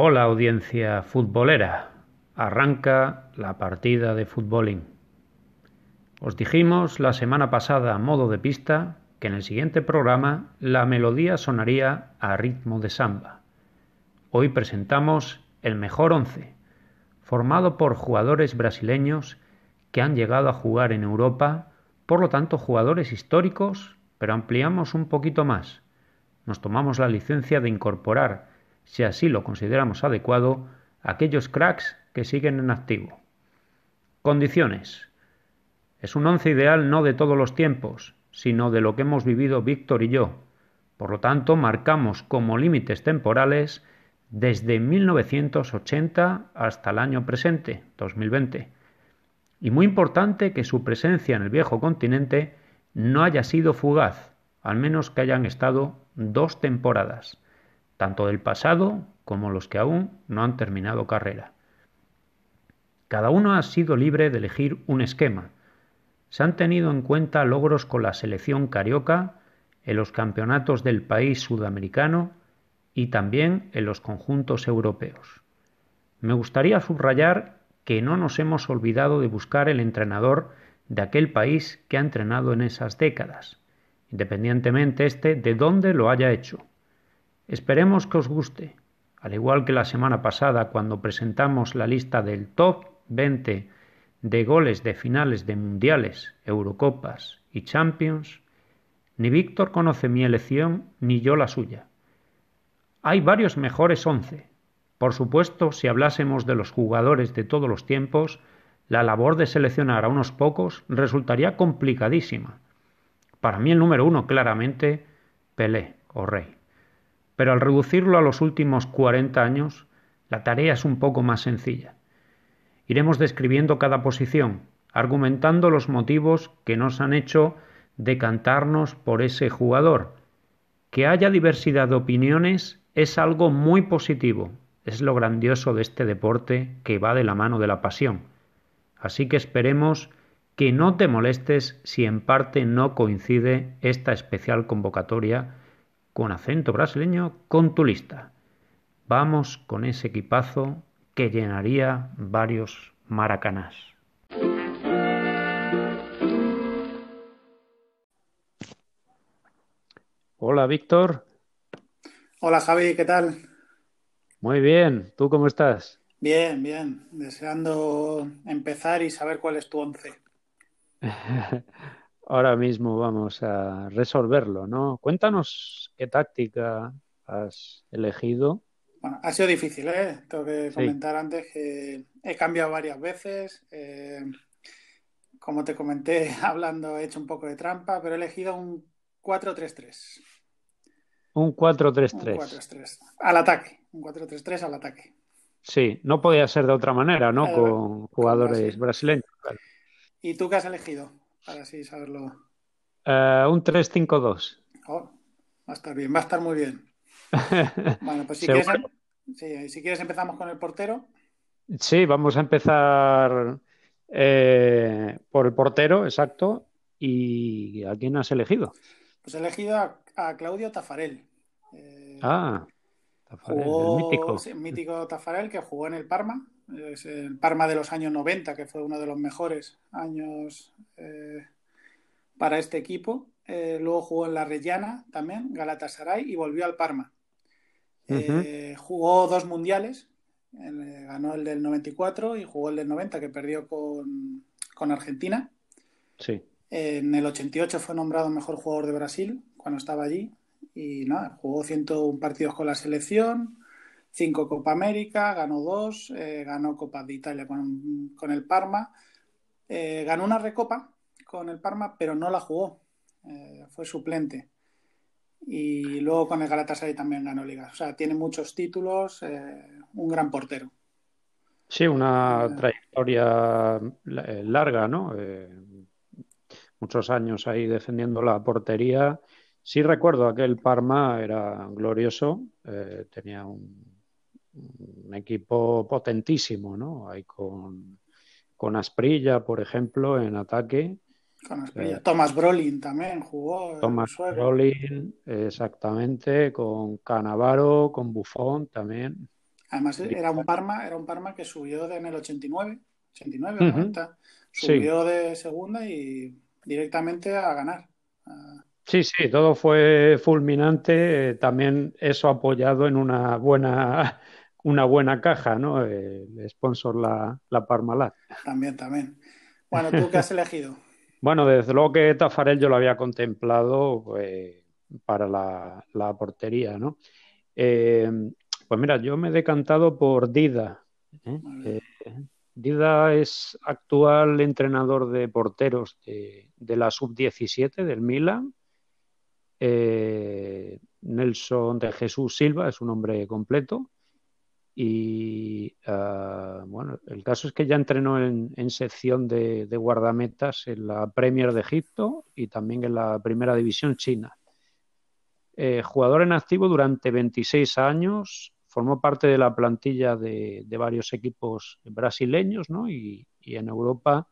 Hola audiencia futbolera, arranca la partida de futbolín. Os dijimos la semana pasada a modo de pista que en el siguiente programa la melodía sonaría a ritmo de samba. Hoy presentamos el mejor once, formado por jugadores brasileños que han llegado a jugar en Europa, por lo tanto jugadores históricos, pero ampliamos un poquito más. Nos tomamos la licencia de incorporar si así lo consideramos adecuado, aquellos cracks que siguen en activo. Condiciones. Es un once ideal no de todos los tiempos, sino de lo que hemos vivido Víctor y yo. Por lo tanto, marcamos como límites temporales desde 1980 hasta el año presente, 2020. Y muy importante que su presencia en el viejo continente no haya sido fugaz, al menos que hayan estado dos temporadas tanto del pasado como los que aún no han terminado carrera. Cada uno ha sido libre de elegir un esquema. Se han tenido en cuenta logros con la selección carioca, en los campeonatos del país sudamericano y también en los conjuntos europeos. Me gustaría subrayar que no nos hemos olvidado de buscar el entrenador de aquel país que ha entrenado en esas décadas, independientemente este de dónde lo haya hecho. Esperemos que os guste, al igual que la semana pasada cuando presentamos la lista del top 20 de goles de finales de mundiales, Eurocopas y Champions, ni Víctor conoce mi elección ni yo la suya. Hay varios mejores once. Por supuesto, si hablásemos de los jugadores de todos los tiempos, la labor de seleccionar a unos pocos resultaría complicadísima. Para mí el número uno claramente Pelé o Rey pero al reducirlo a los últimos 40 años, la tarea es un poco más sencilla. Iremos describiendo cada posición, argumentando los motivos que nos han hecho decantarnos por ese jugador. Que haya diversidad de opiniones es algo muy positivo, es lo grandioso de este deporte que va de la mano de la pasión. Así que esperemos que no te molestes si en parte no coincide esta especial convocatoria con acento brasileño con tu lista. Vamos con ese equipazo que llenaría varios maracanás. Hola Víctor. Hola Javi, ¿qué tal? Muy bien, ¿tú cómo estás? Bien, bien, deseando empezar y saber cuál es tu once. ahora mismo vamos a resolverlo, ¿no? Cuéntanos qué táctica has elegido. Bueno, ha sido difícil, ¿eh? Tengo que comentar antes que he cambiado varias veces. Eh, como te comenté hablando, he hecho un poco de trampa, pero he elegido un 4-3-3. Un 4-3-3. Un 4-3-3. Al ataque. Un 4-3-3 al ataque. Sí, no podía ser de otra manera, ¿no? Con jugadores brasileños. ¿Y tú qué has elegido? Para así saberlo. Uh, un 3-5-2. Oh, va a estar bien, va a estar muy bien. bueno, pues si quieres, em- sí, si quieres empezamos con el portero. Sí, vamos a empezar eh, por el portero, exacto. ¿Y a quién has elegido? Pues he elegido a, Claudio Tafarel. Eh, ah, Tafarel, el mítico. mítico Tafarel que jugó en el Parma es el Parma de los años 90, que fue uno de los mejores años eh, para este equipo. Eh, luego jugó en la Reggiana también, Galatasaray, y volvió al Parma. Eh, jugó dos mundiales, ganó el del 94 y jugó el del 90, que perdió con, con Argentina. Sí. En el 88 fue nombrado mejor jugador de Brasil cuando estaba allí. Y nada, jugó 101 partidos con la selección, cinco Copa América, ganó dos, eh, ganó Copa de Italia con, el Parma, eh, ganó una recopa con el Parma, pero no la jugó, eh, fue suplente. Y luego con el Galatasaray también ganó Liga. O sea, tiene muchos títulos, un gran portero. Sí, una trayectoria larga, ¿no? muchos años ahí defendiendo la portería. Sí recuerdo aquel Parma era glorioso, tenía un, un equipo potentísimo, ¿no? Hay con, con Asprilla, por ejemplo, en ataque. Con Asprilla. Eh, Thomas Brolin también jugó. Thomas Brolin, exactamente, con Canavaro, con Buffon también. Además, era un Parma, era un Parma que subió en el 89, 89 o 90, subió de segunda y directamente a ganar. Sí, sí, todo fue fulminante. También eso apoyado en una buena, una buena caja, ¿no? El sponsor la, la Parmalat. También, también. Bueno, ¿tú qué has elegido? bueno, desde luego que Tafarel yo lo había contemplado pues, para la, la, portería, ¿no? Eh, pues mira, yo me he decantado por Dida. ¿eh? Eh, Dida es actual entrenador de porteros de, de la sub-17 del Milan eh, Nelson de Jesús Silva es su nombre completo. Y uh, bueno, el caso es que ya entrenó en, sección de, guardametas en la Premier de Egipto y también en la Primera División China. Eh, jugador en activo durante 26 años, formó parte de la plantilla de, varios equipos brasileños ¿no? y, y, en Europa.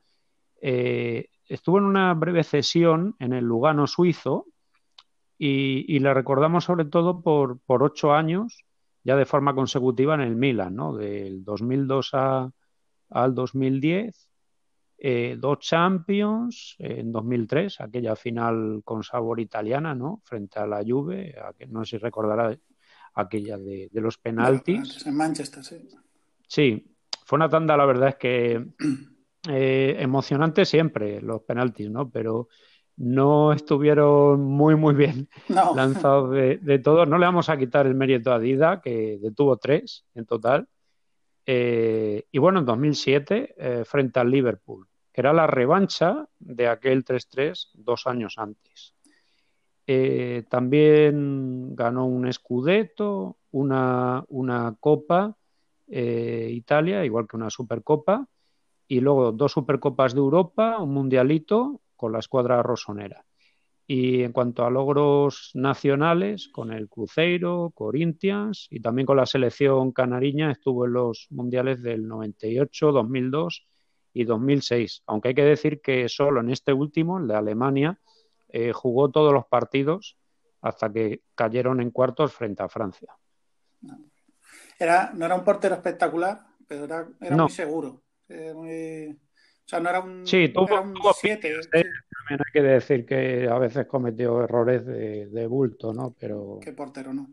Eh, estuvo en una breve cesión en el Lugano suizo, y, y, le recordamos sobre todo por, por, ocho años, ya de forma consecutiva en el Milan, ¿no? Del 2002 a, al 2010, eh, dos Champions, eh, en 2003, aquella final con sabor italiana, ¿no? Frente a la Juve, a que, no sé si recordará aquella de, de los penaltis. En Manchester, sí. Sí, fue una tanda, la verdad es que eh, emocionante siempre, los penaltis, ¿no? Pero no estuvieron muy, muy bien no. lanzados de, de, todos. No le vamos a quitar el mérito a Dida, que detuvo tres en total. Eh, y bueno, en 2007, eh, frente al Liverpool, que era la revancha de aquel 3-3 dos años antes. Eh, también ganó un Scudetto, una, una Copa Italia, igual que una Supercopa, y luego dos Supercopas de Europa, un Mundialito con la escuadra rosonera. Y en cuanto a logros nacionales, con el Cruzeiro, Corinthians y también con la selección canariña, estuvo en los mundiales del 98, 2002 y 2006. Aunque hay que decir que solo en este último, el de Alemania, eh, jugó todos los partidos hasta que cayeron en cuartos frente a Francia. Era, no era un portero espectacular, pero era, era no. muy seguro. Eh, muy o sea, no era un, sí, tuvo, era un tuvo 7. pillos, ¿eh? También hay que decir que a veces cometió errores de, de bulto, ¿no? Pero. ¿Qué portero no?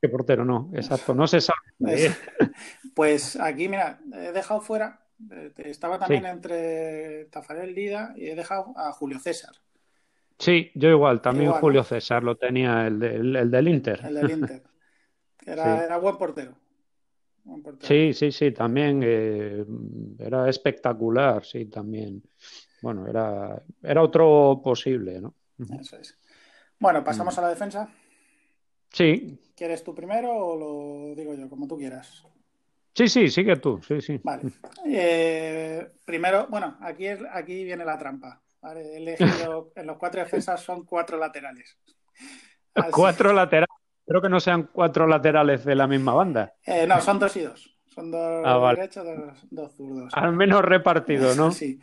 ¿Qué portero no? Exacto, no se sabe. pues aquí, mira, he dejado fuera, eh, estaba también sí. entre Tafarel Lida y he dejado a Julio César. Sí, yo igual, también igual, Julio ¿no? César lo tenía, el, de, el, el, del Inter. El del Inter. Era, sí. era buen portero. Sí, sí, sí, también eh, era espectacular, sí, también. Bueno, era, era otro posible, ¿no? Eso es. Bueno, pasamos mm. a la defensa. Sí. ¿Quieres tú primero o lo digo yo, como tú quieras? Sí, sí, sigue tú, sí, sí. Vale. Eh, primero, bueno, aquí, es, aquí viene la trampa. ¿vale? He elegido, en los cuatro defensas son cuatro laterales. Así... Cuatro laterales. Espero que no sean cuatro laterales de la misma banda. Eh, no, son dos y dos. Son dos ah, vale. derechos, dos, dos, zurdos. Al menos repartido, ¿no? sí.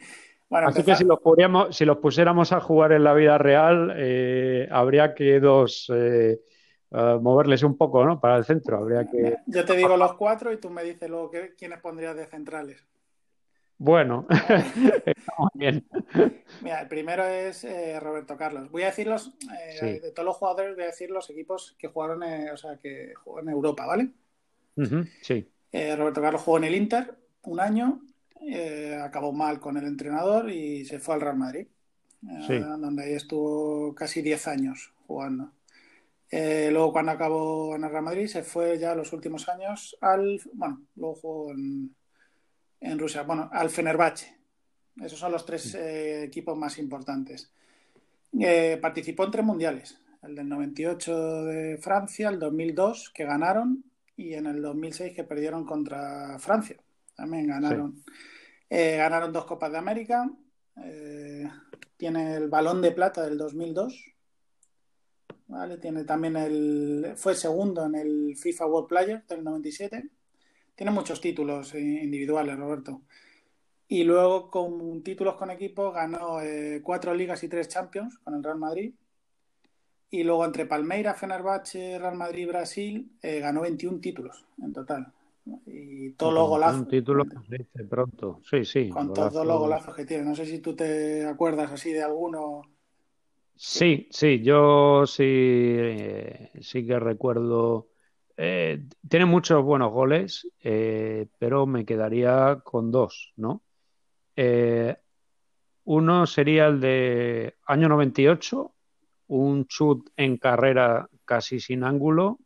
Bueno, Así empezar... que si los, pudiéramos, si los, pusiéramos a jugar en la vida real, eh, habría que dos eh, uh, moverles un poco, ¿no? Para el centro. Habría que. Yo te digo los cuatro y tú me dices luego que, quiénes pondrías de centrales. Bueno, estamos bien. Mira, el primero es eh, Roberto Carlos. Voy a decir los, eh, sí. de todos los jugadores, voy a decir los equipos que jugaron, eh, o sea, que jugó en Europa, ¿vale? Uh -huh, sí. Eh, Roberto Carlos jugó en el Inter un año, eh, acabó mal con el entrenador y se fue al Real Madrid, sí. donde ahí estuvo casi 10 años jugando. luego cuando acabó en el Real Madrid se fue ya los últimos años al, bueno, luego jugó en en Rusia. Bueno, al Fenerbahce. Esos son los tres eh, equipos más importantes. Eh, participó en tres mundiales. El del 98 de Francia, el 2002 que ganaron y en el 2006 que perdieron contra Francia. También ganaron. Sí. Eh, ganaron dos Copas de América. Tiene el balón de plata del 2002. ¿Vale? Tiene también el. Fue segundo en el FIFA World Player del 97 tiene muchos títulos individuales, Roberto. Y luego con títulos con equipo ganó eh, cuatro ligas y tres champions con el Real Madrid. Y luego entre Palmeiras, Fenerbahce, Real Madrid Brasil, eh, ganó 21 títulos en total. Y todos los golazos. Un título dice pronto, sí, sí. Con todos los golazos que tiene. No sé si tú te acuerdas así de alguno. Sí, sí, yo sí, eh, sí que recuerdo. Eh, tiene muchos buenos goles, eh, pero me quedaría con dos, ¿no? uno sería el de año 98, un chut en carrera casi sin ángulo,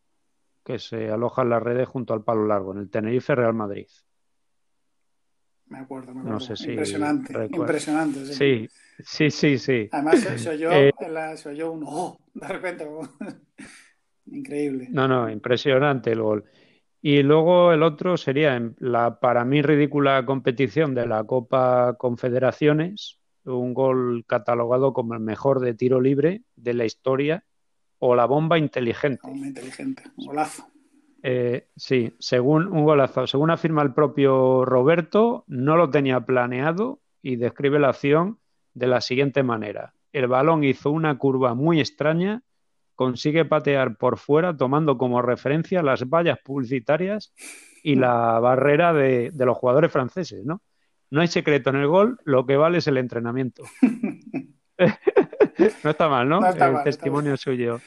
que se aloja en las redes junto al palo largo, en el Tenerife Real Madrid. Me acuerdo, me acuerdo. No sé si impresionante, impresionante. Sí. sí, sí, sí, Además se, oyó, eh, se oyó un oh, de repente. Increíble. No, no, impresionante el gol. Y luego el otro sería en la para mí ridícula competición de la Copa Confederaciones, un gol catalogado como el mejor de tiro libre de la historia o la bomba inteligente. bomba inteligente, un golazo. Eh, sí, según un golazo. Según afirma el propio Roberto, no lo tenía planeado y describe la acción de la siguiente manera. El balón hizo una curva muy extraña, consigue patear por fuera tomando como referencia las vallas publicitarias y la barrera de, los jugadores franceses, ¿no? No hay secreto en el gol, lo que vale es el entrenamiento. no está mal, ¿no? el testimonio suyo.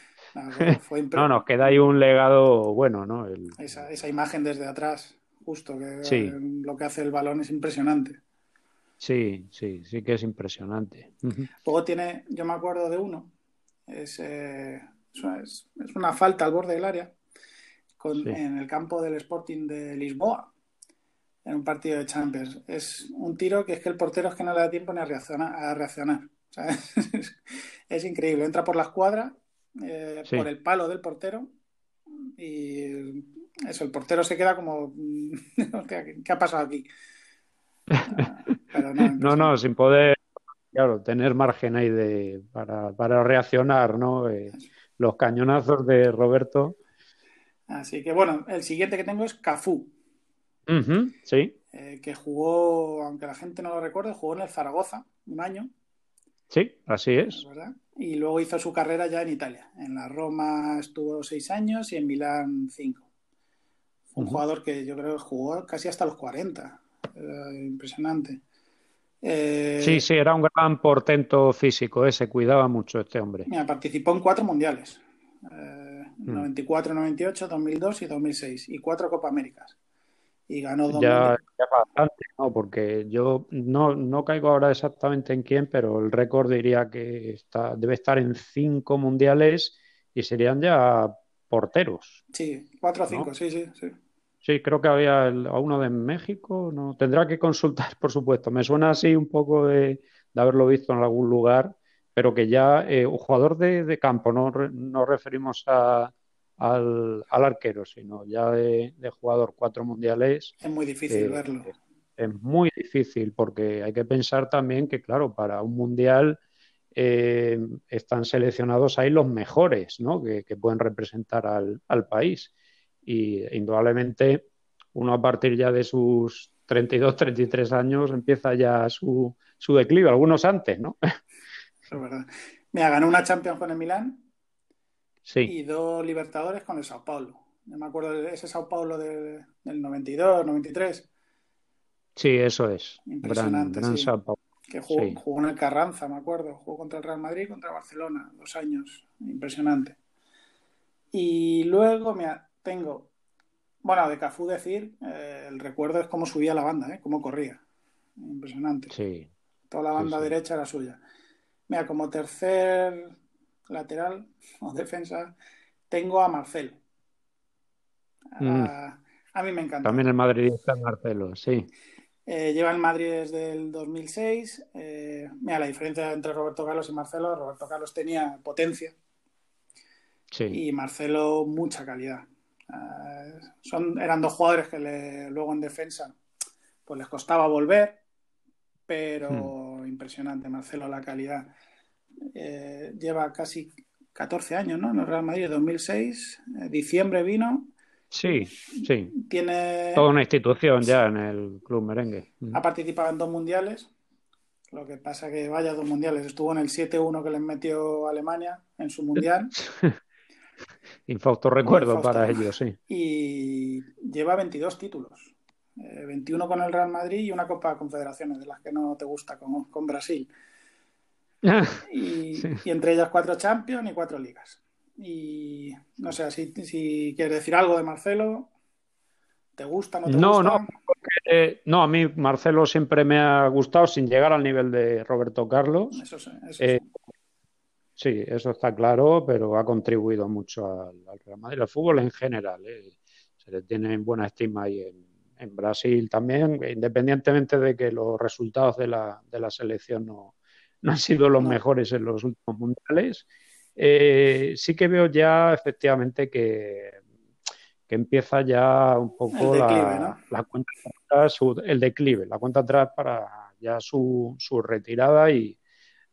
No, nos queda ahí un legado bueno, ¿no? Esa, imagen desde atrás, justo, que lo que hace el balón es impresionante. Sí, sí, sí que es impresionante. Luego tiene, yo me acuerdo de uno, es, eh, es, una falta al borde del área en el campo del Sporting de Lisboa, en un partido de Champions. Es un tiro que es que el portero es que no le da tiempo ni a reaccionar. A reaccionar. es increíble, entra por la escuadra eh, por el palo del portero y eso, el portero se queda como, ¿qué ha pasado aquí? no, no, sin poder, claro, tener margen ahí de, para, reaccionar, ¿no? Eh, los cañonazos de Roberto. Así que bueno, el siguiente que tengo es Cafú. sí. Eh, que jugó, aunque la gente no lo recuerde, jugó en el Zaragoza un año. Sí, así es. Y luego hizo su carrera ya en Italia. En la Roma estuvo seis años y en Milán cinco. un jugador que yo creo que jugó casi hasta los 40. impresionante. Eh, sí, sí, era un gran portento físico, eh, se cuidaba mucho este hombre. Mira, participó en cuatro mundiales. 94, 98, 2002 y 2006. Y cuatro Copa Américas y ganó dos ya, ya, bastante, ¿no? Porque yo no, no caigo ahora exactamente en quién, pero el récord diría que está, debe estar en cinco mundiales y serían ya porteros. Sí, cuatro o cinco, sí, sí, sí. Sí, creo que había a uno de México, no tendrá que consultar, por supuesto. Me suena así un poco de, haberlo visto en algún lugar, pero que ya eh, un jugador de, de campo, no nos referimos a, al, arquero, sino ya de, jugador cuatro mundiales. Es muy difícil eh, verlo. Es, muy difícil porque hay que pensar también que, claro, para un mundial eh, están seleccionados ahí los mejores, ¿no? Que, pueden representar al, país. Y indudablemente uno a partir ya de sus 32, 33 años empieza ya su, su declive, algunos antes, ¿no? Es verdad. Mira, ganó una Champions con el Milán y dos Libertadores con el Sao Paulo. No me acuerdo de ese Sao Paulo del 92, 93. Sí, eso es. Impresionante. Gran, Sao Paulo. Que jugó, en el Carranza, me acuerdo. Jugó contra el Real Madrid, contra Barcelona, dos años. Impresionante. Y luego, mira, tengo. Bueno, de Cafú decir, eh, el recuerdo es cómo subía la banda, ¿eh? cómo corría. Impresionante. Sí. Toda la banda derecha era suya. Mira, como tercer lateral o defensa, tengo a Marcelo. Mm. A, mí me encanta. También el Madrid está Marcelo, sí. Eh, lleva en Madrid desde el 2006. Eh, mira, la diferencia entre Roberto Carlos y Marcelo, Roberto Carlos tenía potencia y Marcelo mucha calidad. Eh, son, eran dos jugadores que luego en defensa pues les costaba volver, pero hmm. impresionante Marcelo la calidad. Eh, lleva casi 14 años, ¿no? En el Real Madrid, 2006, eh, diciembre vino. Sí, sí. Tiene... Toda una institución ya en el club merengue. Ha participado en dos mundiales. Lo que pasa que vaya dos mundiales. Estuvo en el 7-1 que les metió Alemania en su mundial. Infausto recuerdo para ellos, sí. Y lleva 22 títulos. 21 eh, con el Real Madrid y una Copa de Confederaciones, de las que no te gusta, con, con Brasil. y, entre ellas cuatro Champions y cuatro ligas. Y no sé, si, si quieres decir algo de Marcelo, ¿te gusta? ¿No te no, gusta? No, porque, no, a mí Marcelo siempre me ha gustado sin llegar al nivel de Roberto Carlos. Eso sí, eso eh, sí. eso está claro, pero ha contribuido mucho al, Real Madrid, al fútbol en general. Eh. Se le tiene en buena estima ahí en, en Brasil también, independientemente de que los resultados de la, de la selección no, no han sido los mejores en los últimos mundiales. Eh, sí que veo ya efectivamente que, que empieza ya un poco la, la, cuenta atrás, el declive, la cuenta atrás para ya su, su retirada y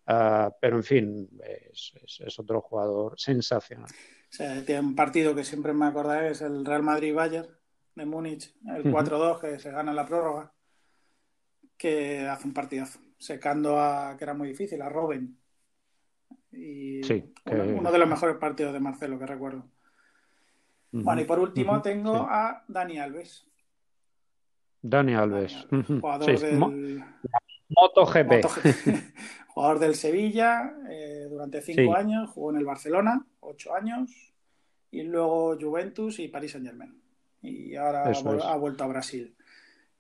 uh, pero en fin es, es, es, otro jugador sensacional. Tiene un partido que siempre me acordaré es el Real Madrid Bayern de Múnich, el 4-2 que se gana en la prórroga, que hace un partidazo secando a, que era muy difícil, a Robin. Y uno, de los mejores partidos de Marcelo que recuerdo. Bueno, y por último tengo a Dani Alves. Dani Alves. Jugador del... MotoGP. jugador del Sevilla eh, durante cinco años, jugó en el Barcelona, ocho años, y luego Juventus y Paris Saint Germain. Y ahora ha, vuelto a Brasil.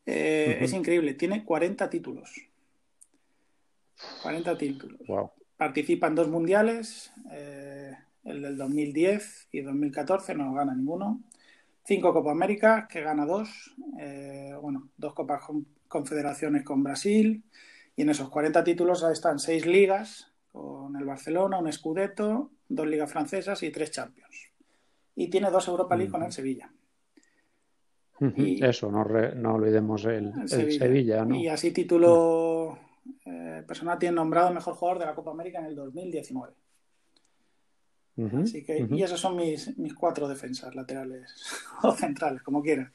Eh, es increíble, tiene 40 títulos. 40 títulos. Participa en dos mundiales, eh, el del 2010 y 2014, no gana ninguno. Cinco Copa América, que gana dos. Bueno, dos Copas Confederaciones con Brasil. Y en esos 40 títulos están seis ligas, con el Barcelona, un Scudetto, dos ligas francesas y tres Champions. Y tiene dos Europa League con el Sevilla. Eso, no, no olvidemos el, Sevilla. ¿no? Y así título eh, persona tiene nombrado mejor jugador de la Copa América en el 2019. Así que, y esos son mis, mis cuatro defensas laterales o centrales, como quieran.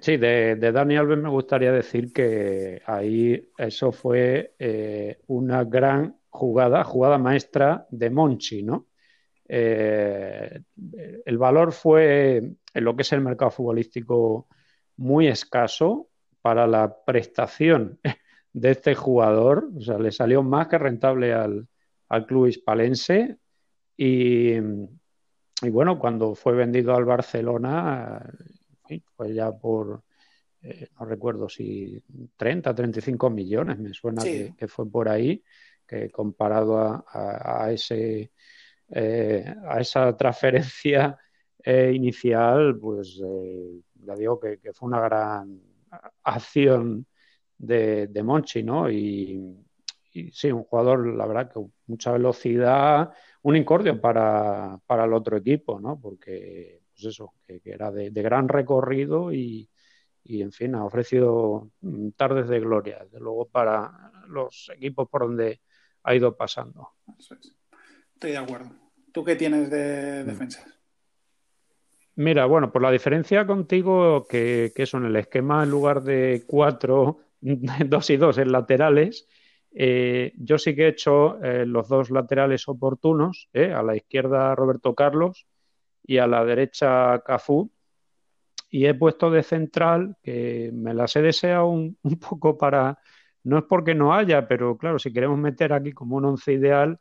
Sí, de, Dani Alves me gustaría decir que ahí eso fue eh, una gran jugada, jugada maestra de Monchi, ¿no? Eh, el valor fue en lo que es el mercado futbolístico muy escaso para la prestación de este jugador, o sea, le salió más que rentable al, club hispalense y, bueno, cuando fue vendido al Barcelona, pues ya por, eh, no recuerdo si 30, 35 millones, me suena que, fue por ahí, que comparado a, ese, eh, a esa transferencia eh, inicial, pues ya digo que, fue una gran acción de, de Monchi, ¿no? Y, sí, un jugador, la verdad, que mucha velocidad, un incordio para, para el otro equipo, ¿no? Porque, pues eso, que, era de, gran recorrido y, y, en fin, ha ofrecido tardes de gloria, desde luego, para los equipos por donde ha ido pasando. Estoy de acuerdo. ¿Tú qué tienes de mm. defensas? Mira, bueno, por la diferencia contigo, que, que eso en el esquema, en lugar de cuatro, dos y dos en laterales, eh, yo sí que he hecho eh, los dos laterales oportunos, eh, a la izquierda Roberto Carlos y a la derecha Cafú, y he puesto de central, que me las he deseado un, poco para, no es porque no haya, pero claro, si queremos meter aquí como un once ideal,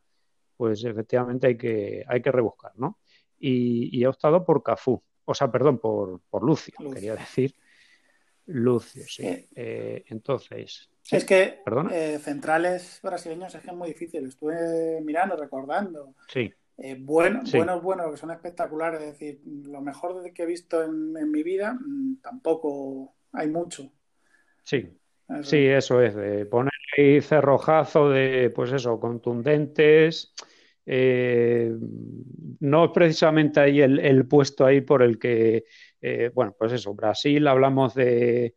pues efectivamente hay que, hay que rebuscar, ¿no? y, he optado por Cafú, o sea, perdón, por, por Lucio, quería decir. Lucio, sí. Eh, eh, entonces. Es que eh, centrales brasileños es que es muy difícil. Estuve mirando, recordando. Sí. Buenos, buenos, buenos, que son espectaculares. Es decir, lo mejor que he visto en, en mi vida, mm, tampoco hay mucho. Sí. Sí, eso es. De poner ahí cerrojazo de, pues eso, contundentes eh, no es precisamente ahí el, puesto ahí por el que, eh, bueno, pues eso, Brasil hablamos de,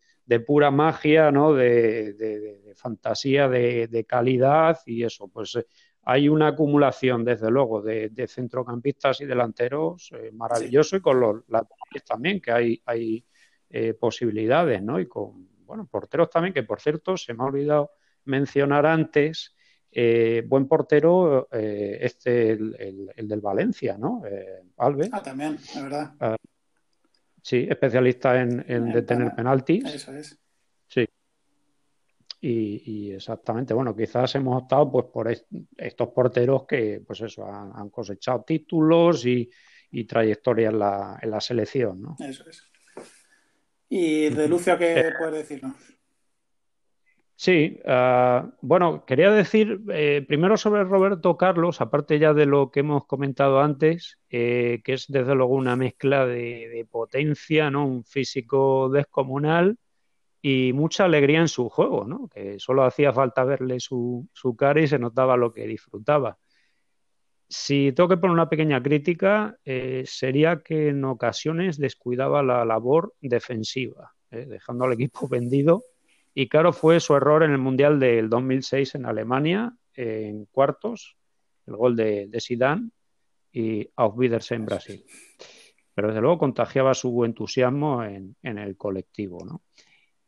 pura magia, ¿no? De, fantasía, de, calidad y eso, pues eh, hay una acumulación, desde luego, de, centrocampistas y delanteros maravilloso y con los laterales también, que hay, hay posibilidades, ¿no? Y con, bueno, porteros también, que por cierto, se me ha olvidado mencionar antes, eh, buen portero, eh, este, el, del Valencia, ¿no? Eh, Alves. Ah, también, es verdad. Ah, sí, especialista en, detener penaltis. Eso es. Y, exactamente, bueno, quizás hemos optado pues por estos porteros que, pues eso, han, cosechado títulos y, trayectoria en la, en la selección, ¿no? Eso es. ¿Y de Lucio qué puedes decirnos? Sí, ah, bueno, quería decir eh, primero sobre Roberto Carlos, aparte ya de lo que hemos comentado antes, eh, que es desde luego una mezcla de, potencia, ¿no? Un físico descomunal y mucha alegría en su juego, ¿no? Que solo hacía falta verle su, su cara y se notaba lo que disfrutaba. Si tengo que poner una pequeña crítica, eh, sería que en ocasiones descuidaba la labor defensiva, dejando al equipo vendido y claro, fue su error en el Mundial del 2006 en Alemania, en cuartos, el gol de, de Zidane y Auf Wiedersehen Brasil. Pero desde luego contagiaba su entusiasmo en, el colectivo.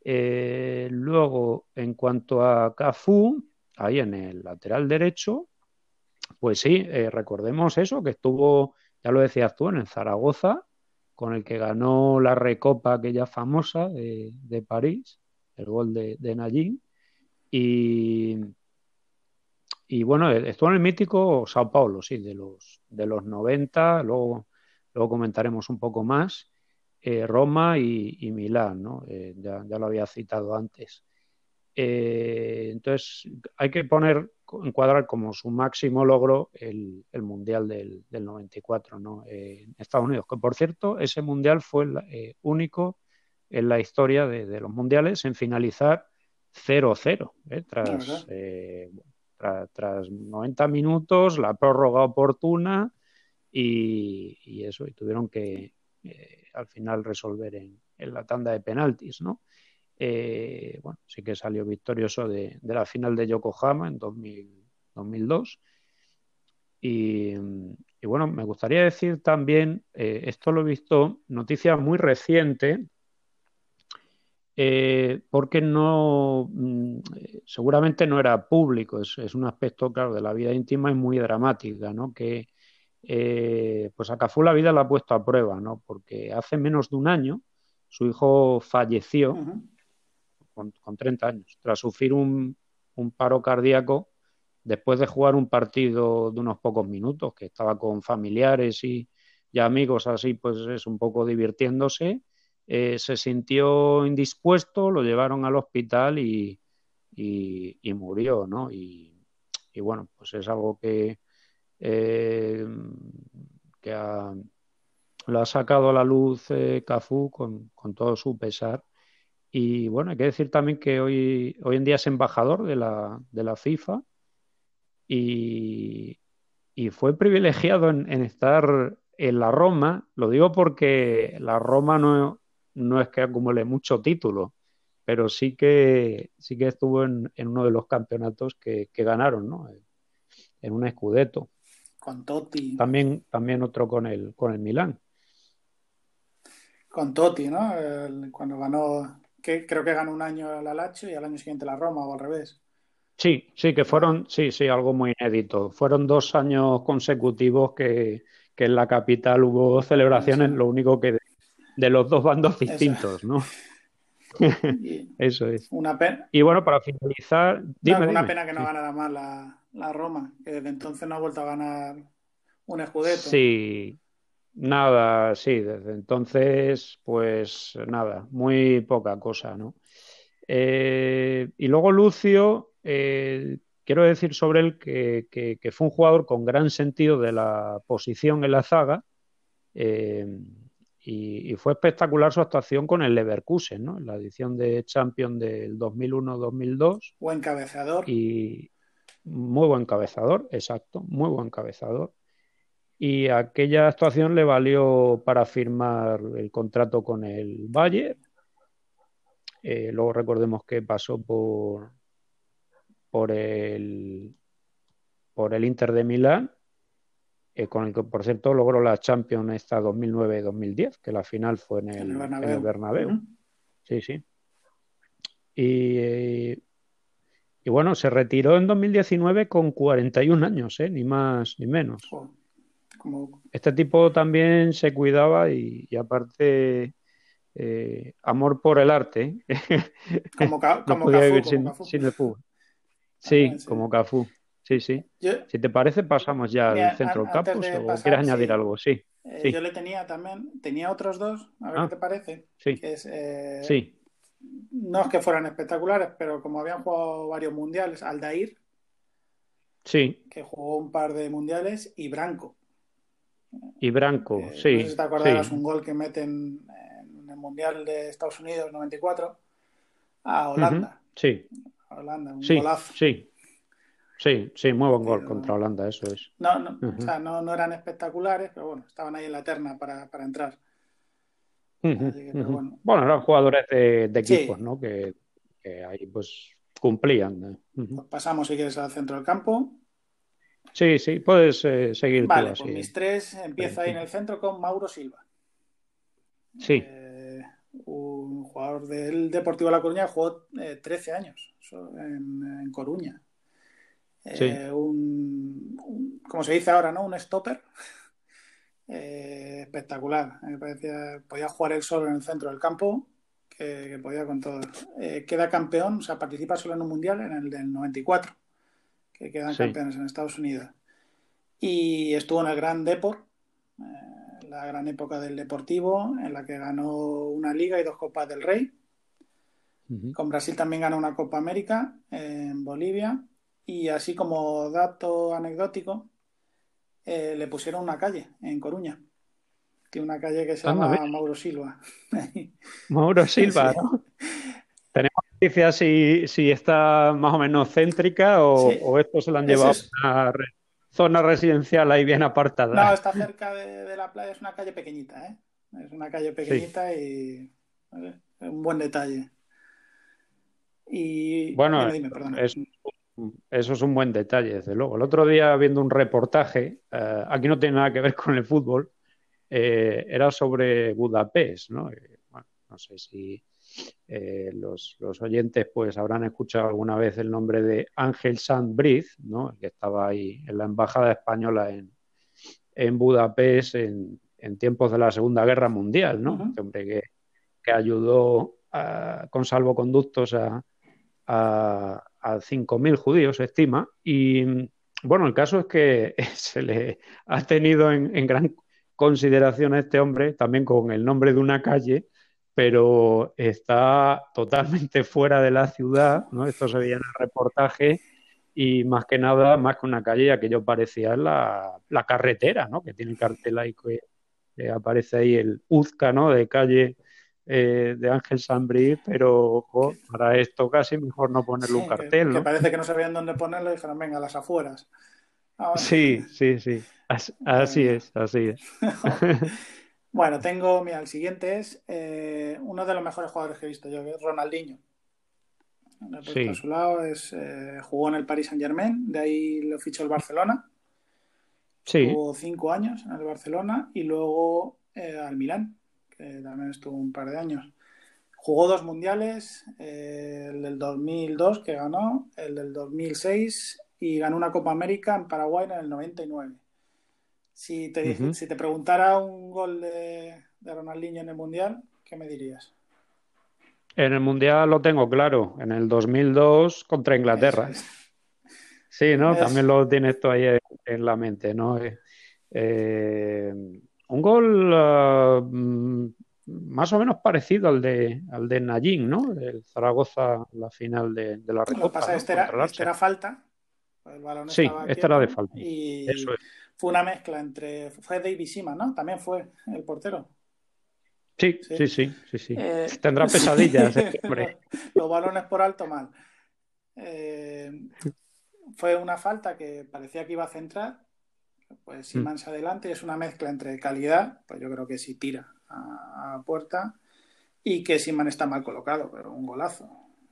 Eh, luego, en cuanto a Cafú, ahí en el lateral derecho, pues sí, eh, recordemos eso, que estuvo, ya lo decías tú, en el Zaragoza, con el que ganó la recopa aquella famosa de, de París el gol de, de Y, y bueno, estuvo en el mítico Sao Paulo, sí, de los, de los 90, luego, luego comentaremos un poco más. Eh, Roma y, Milán, ¿no? Eh, ya, lo había citado antes. Eh, entonces, hay que poner, encuadrar como su máximo logro el, Mundial del, 94, ¿no? en Estados Unidos, que por cierto, ese Mundial fue el único en la historia de, los mundiales en finalizar 0-0, ¿eh? eh, tras, tras, 90 minutos, la prórroga oportuna y, eso, y tuvieron que eh, al final resolver en, la tanda de penaltis, ¿no? bueno, sí que salió victorioso de, la final de Yokohama en 2002. Y, y, bueno, me gustaría decir también, esto lo he visto, noticia muy reciente, eh, porque no, mm, seguramente no era público, es, un aspecto, claro, de la vida íntima y muy dramática, ¿no? Que eh, pues a Cafú la vida la ha puesto a prueba, ¿no? Porque hace menos de un año su hijo falleció con, 30 años, tras sufrir un, paro cardíaco después de jugar un partido de unos pocos minutos, que estaba con familiares y, y amigos así, pues es un poco divirtiéndose eh, se sintió indispuesto, lo llevaron al hospital y, murió, ¿no? Y, bueno, pues es algo que, eh, que lo ha sacado a la luz eh, Cafú con, todo su pesar. Y bueno, hay que decir también que hoy, hoy en día es embajador de la, de la FIFA y, fue privilegiado en, en, estar en la Roma. Lo digo porque la Roma no, no es que acumule mucho título, pero sí que, sí que estuvo en, uno de los campeonatos que, ganaron, ¿no? En un Scudetto. Con Totti. También, también otro con el, con el Milán. Con Totti, ¿no? cuando ganó, que creo que ganó un año la Lazio y al año siguiente la Roma o al revés. Sí, sí, que fueron, sí, sí, algo muy inédito. Fueron dos años consecutivos que, en la capital hubo celebraciones, lo único que de los dos bandos distintos, ¿no? Eso es. Una pena. Y bueno, para finalizar. Dime, una pena que no ganara más la, Roma, que desde entonces no ha vuelto a ganar un escudeto. Sí, nada, sí, desde entonces, pues nada, muy poca cosa, ¿no? Eh, y luego Lucio, eh, quiero decir sobre él que, que, fue un jugador con gran sentido de la posición en la zaga. Eh, y, fue espectacular su actuación con el Leverkusen, ¿no? En la edición de Champions del 2001-2002. Buen cabezador. Y muy buen cabezador, exacto, muy buen cabezador. Y aquella actuación le valió para firmar el contrato con el Bayern. Eh, luego recordemos que pasó por, por, el, por el Inter de Milán eh, con el que, por cierto, logró la Champions esta 2009-2010, que la final fue en el, Bernabéu. Sí, sí. Y, y bueno, se retiró en 2019 con 41 años, ¿eh? ni más ni menos. Este tipo también se cuidaba y, aparte eh, amor por el arte. Como, no podía vivir sin, el fútbol. Sí, como Cafú. Sí, sí. si te parece, pasamos ya al centro del campus o quieres añadir algo. Eh, sí, Yo le tenía también, tenía otros dos, a ver ah, qué te parece. Sí. Eh, sí. No es que fueran espectaculares, pero como habían jugado varios mundiales, Aldair. Sí. Que jugó un par de mundiales, y Branco. Y Branco, sí. No sé si te acordarás un gol que meten en el Mundial de Estados Unidos 94 a Holanda. Sí. A Holanda, un sí, golazo. Sí. Sí, sí, muy buen gol contra Holanda, eso es. No, no, o sea, no, no, eran espectaculares, pero bueno, estaban ahí en la terna para, para entrar. Bueno. bueno. eran jugadores de, de equipos, ¿no? Que, que, ahí pues cumplían. Pues pasamos, si quieres, al centro del campo. Sí, sí, puedes eh, seguir. Vale, pues mis tres empiezo ahí en el centro con Mauro Silva. Sí. Eh, un jugador del Deportivo de La Coruña, jugó 13 eh, años en, en Coruña. un, como se dice ahora, ¿no? Un stopper. Espectacular. Me parecía, podía jugar él solo en el centro del campo, que, podía con todo. queda campeón, o sea, participa solo en un mundial en el del 94 que quedan campeones en Estados Unidos. Y estuvo en el Gran Deport, eh, la gran época del Deportivo, en la que ganó una liga y dos Copas del Rey. Con Brasil también ganó una Copa América en Bolivia. Y así como dato anecdótico, eh, le pusieron una calle en Coruña. Tiene una calle que se llama Mauro Silva. Mauro Silva, ¿no? Tenemos noticias si, si está más o menos céntrica o, esto se lo han llevado a una zona residencial ahí bien apartada. No, está cerca de, la playa, es una calle pequeñita, ¿eh? Es una calle pequeñita y es un buen detalle. Y bueno, eso es un buen detalle, desde luego. El otro día viendo un reportaje, eh, aquí no tiene nada que ver con el fútbol, eh, era sobre Budapest, ¿no? Bueno, no sé si eh, los, oyentes pues habrán escuchado alguna vez el nombre de Ángel Sandbriz, ¿no? que estaba ahí en la Embajada Española en, en Budapest en, tiempos de la Segunda Guerra Mundial, ¿no? Este hombre que, que ayudó con salvoconductos a, a, a 5.000 judíos, se estima. Y bueno, el caso es que se le ha tenido en, en gran consideración a este hombre, también con el nombre de una calle, pero está totalmente fuera de la ciudad, ¿no? Esto se veía en el reportaje y más que nada, más que una calle, aquello parecía la, la carretera, ¿no? Que tiene el cartel ahí que, aparece ahí el Uzca, ¿no? De calle eh, de Ángel Sambrí, pero para esto casi mejor no ponerle un cartel, ¿no? Que parece que no sabían dónde ponerlo y dijeron, venga, a las afueras. Sí, sí, sí. así es, así es. Bueno, tengo, mira, el siguiente es eh, uno de los mejores jugadores que he visto yo, que es Ronaldinho. Sí. A su lado es, eh, jugó en el Paris Saint Germain, de ahí lo fichó el Barcelona. Sí. Jugó cinco años en el Barcelona y luego eh, al Milán, que también estuvo un par de años. Jugó dos mundiales, el del 2002 que ganó, el del 2006 y ganó una Copa América en Paraguay en el 99. Si te, si te preguntara un gol de, Ronaldinho en el Mundial, ¿qué me dirías? En el Mundial lo tengo claro, en el 2002 contra Inglaterra. Sí, ¿no? También lo tienes tú ahí en, la mente, ¿no? Eh, eh, un gol ah, mm, más o menos parecido al de al de ¿no? El Zaragoza, la final de, la Recopa. Pasa, este, este, era, falta. sí, este era de falta. Y... Eso es fue una mezcla entre. Fue David Sima, ¿no? También fue el portero. Sí, sí, sí, sí, sí. Eh, Tendrá pesadillas, hombre. Los balones por alto mal. Eh, fue una falta que parecía que iba a centrar. Pues Siman mm. se adelante es una mezcla entre calidad, pues yo creo que sí tira a, puerta, y que Siman está mal colocado, pero un golazo,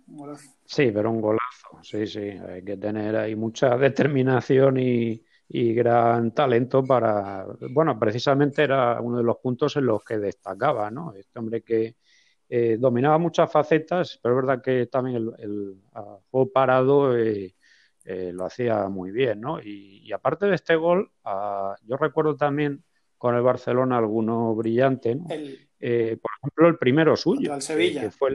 un golazo. Sí, pero un golazo, sí, sí. Hay que tener ahí mucha determinación y, y gran talento para, bueno, precisamente era uno de los puntos en los que destacaba, ¿no? Este hombre que, eh, dominaba muchas facetas, pero es verdad que también el, juego parado eh, eh, lo hacía muy bien, ¿no? Y, aparte de este gol, yo recuerdo también con el Barcelona alguno brillante, ¿no? por ejemplo, el primero suyo, contra el Sevilla. Que, fue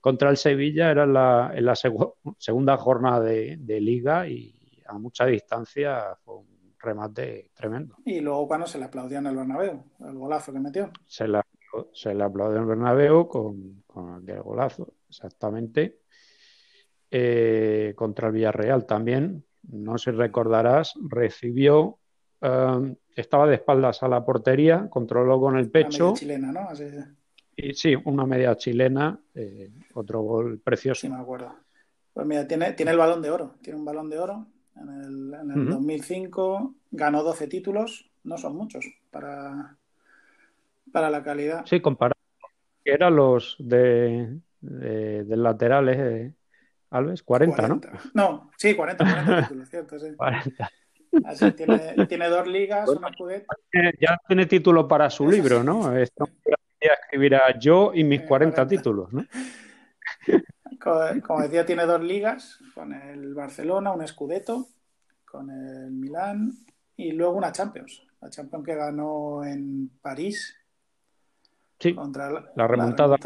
contra el Sevilla, era la, en la segunda jornada de, liga y a mucha distancia fue un remate tremendo. Y luego cuando se le aplaudió en el Bernabéu, el golazo que metió. Se la se le aplaudió en el Bernabéu con, con el golazo, exactamente. Eh, contra el Villarreal también, no sé si recordarás, recibió, um, estaba de espaldas a la portería, controló con el pecho. Una chilena, ¿no? Y sí, una media chilena, eh, otro gol precioso. Sí, me acuerdo. Pues mira, tiene, tiene el balón de oro, tiene un balón de oro. En el, en el 2005 ganó 12 títulos, no son muchos para, para la calidad. Sí, comparado. Eran los de, de, laterales, eh, Alves, 40, ¿no? No, sí, 40, 40 títulos, cierto, sí. 40. Así, tiene, tiene, dos ligas, una Ya tiene título para su libro, ¿no? Esto escribirá yo y mis 40, títulos, ¿no? Como, decía, tiene dos ligas, con el Barcelona, un Scudetto, con el Milán y luego una Champions. La Champions que ganó en París Sí, contra la, remontada.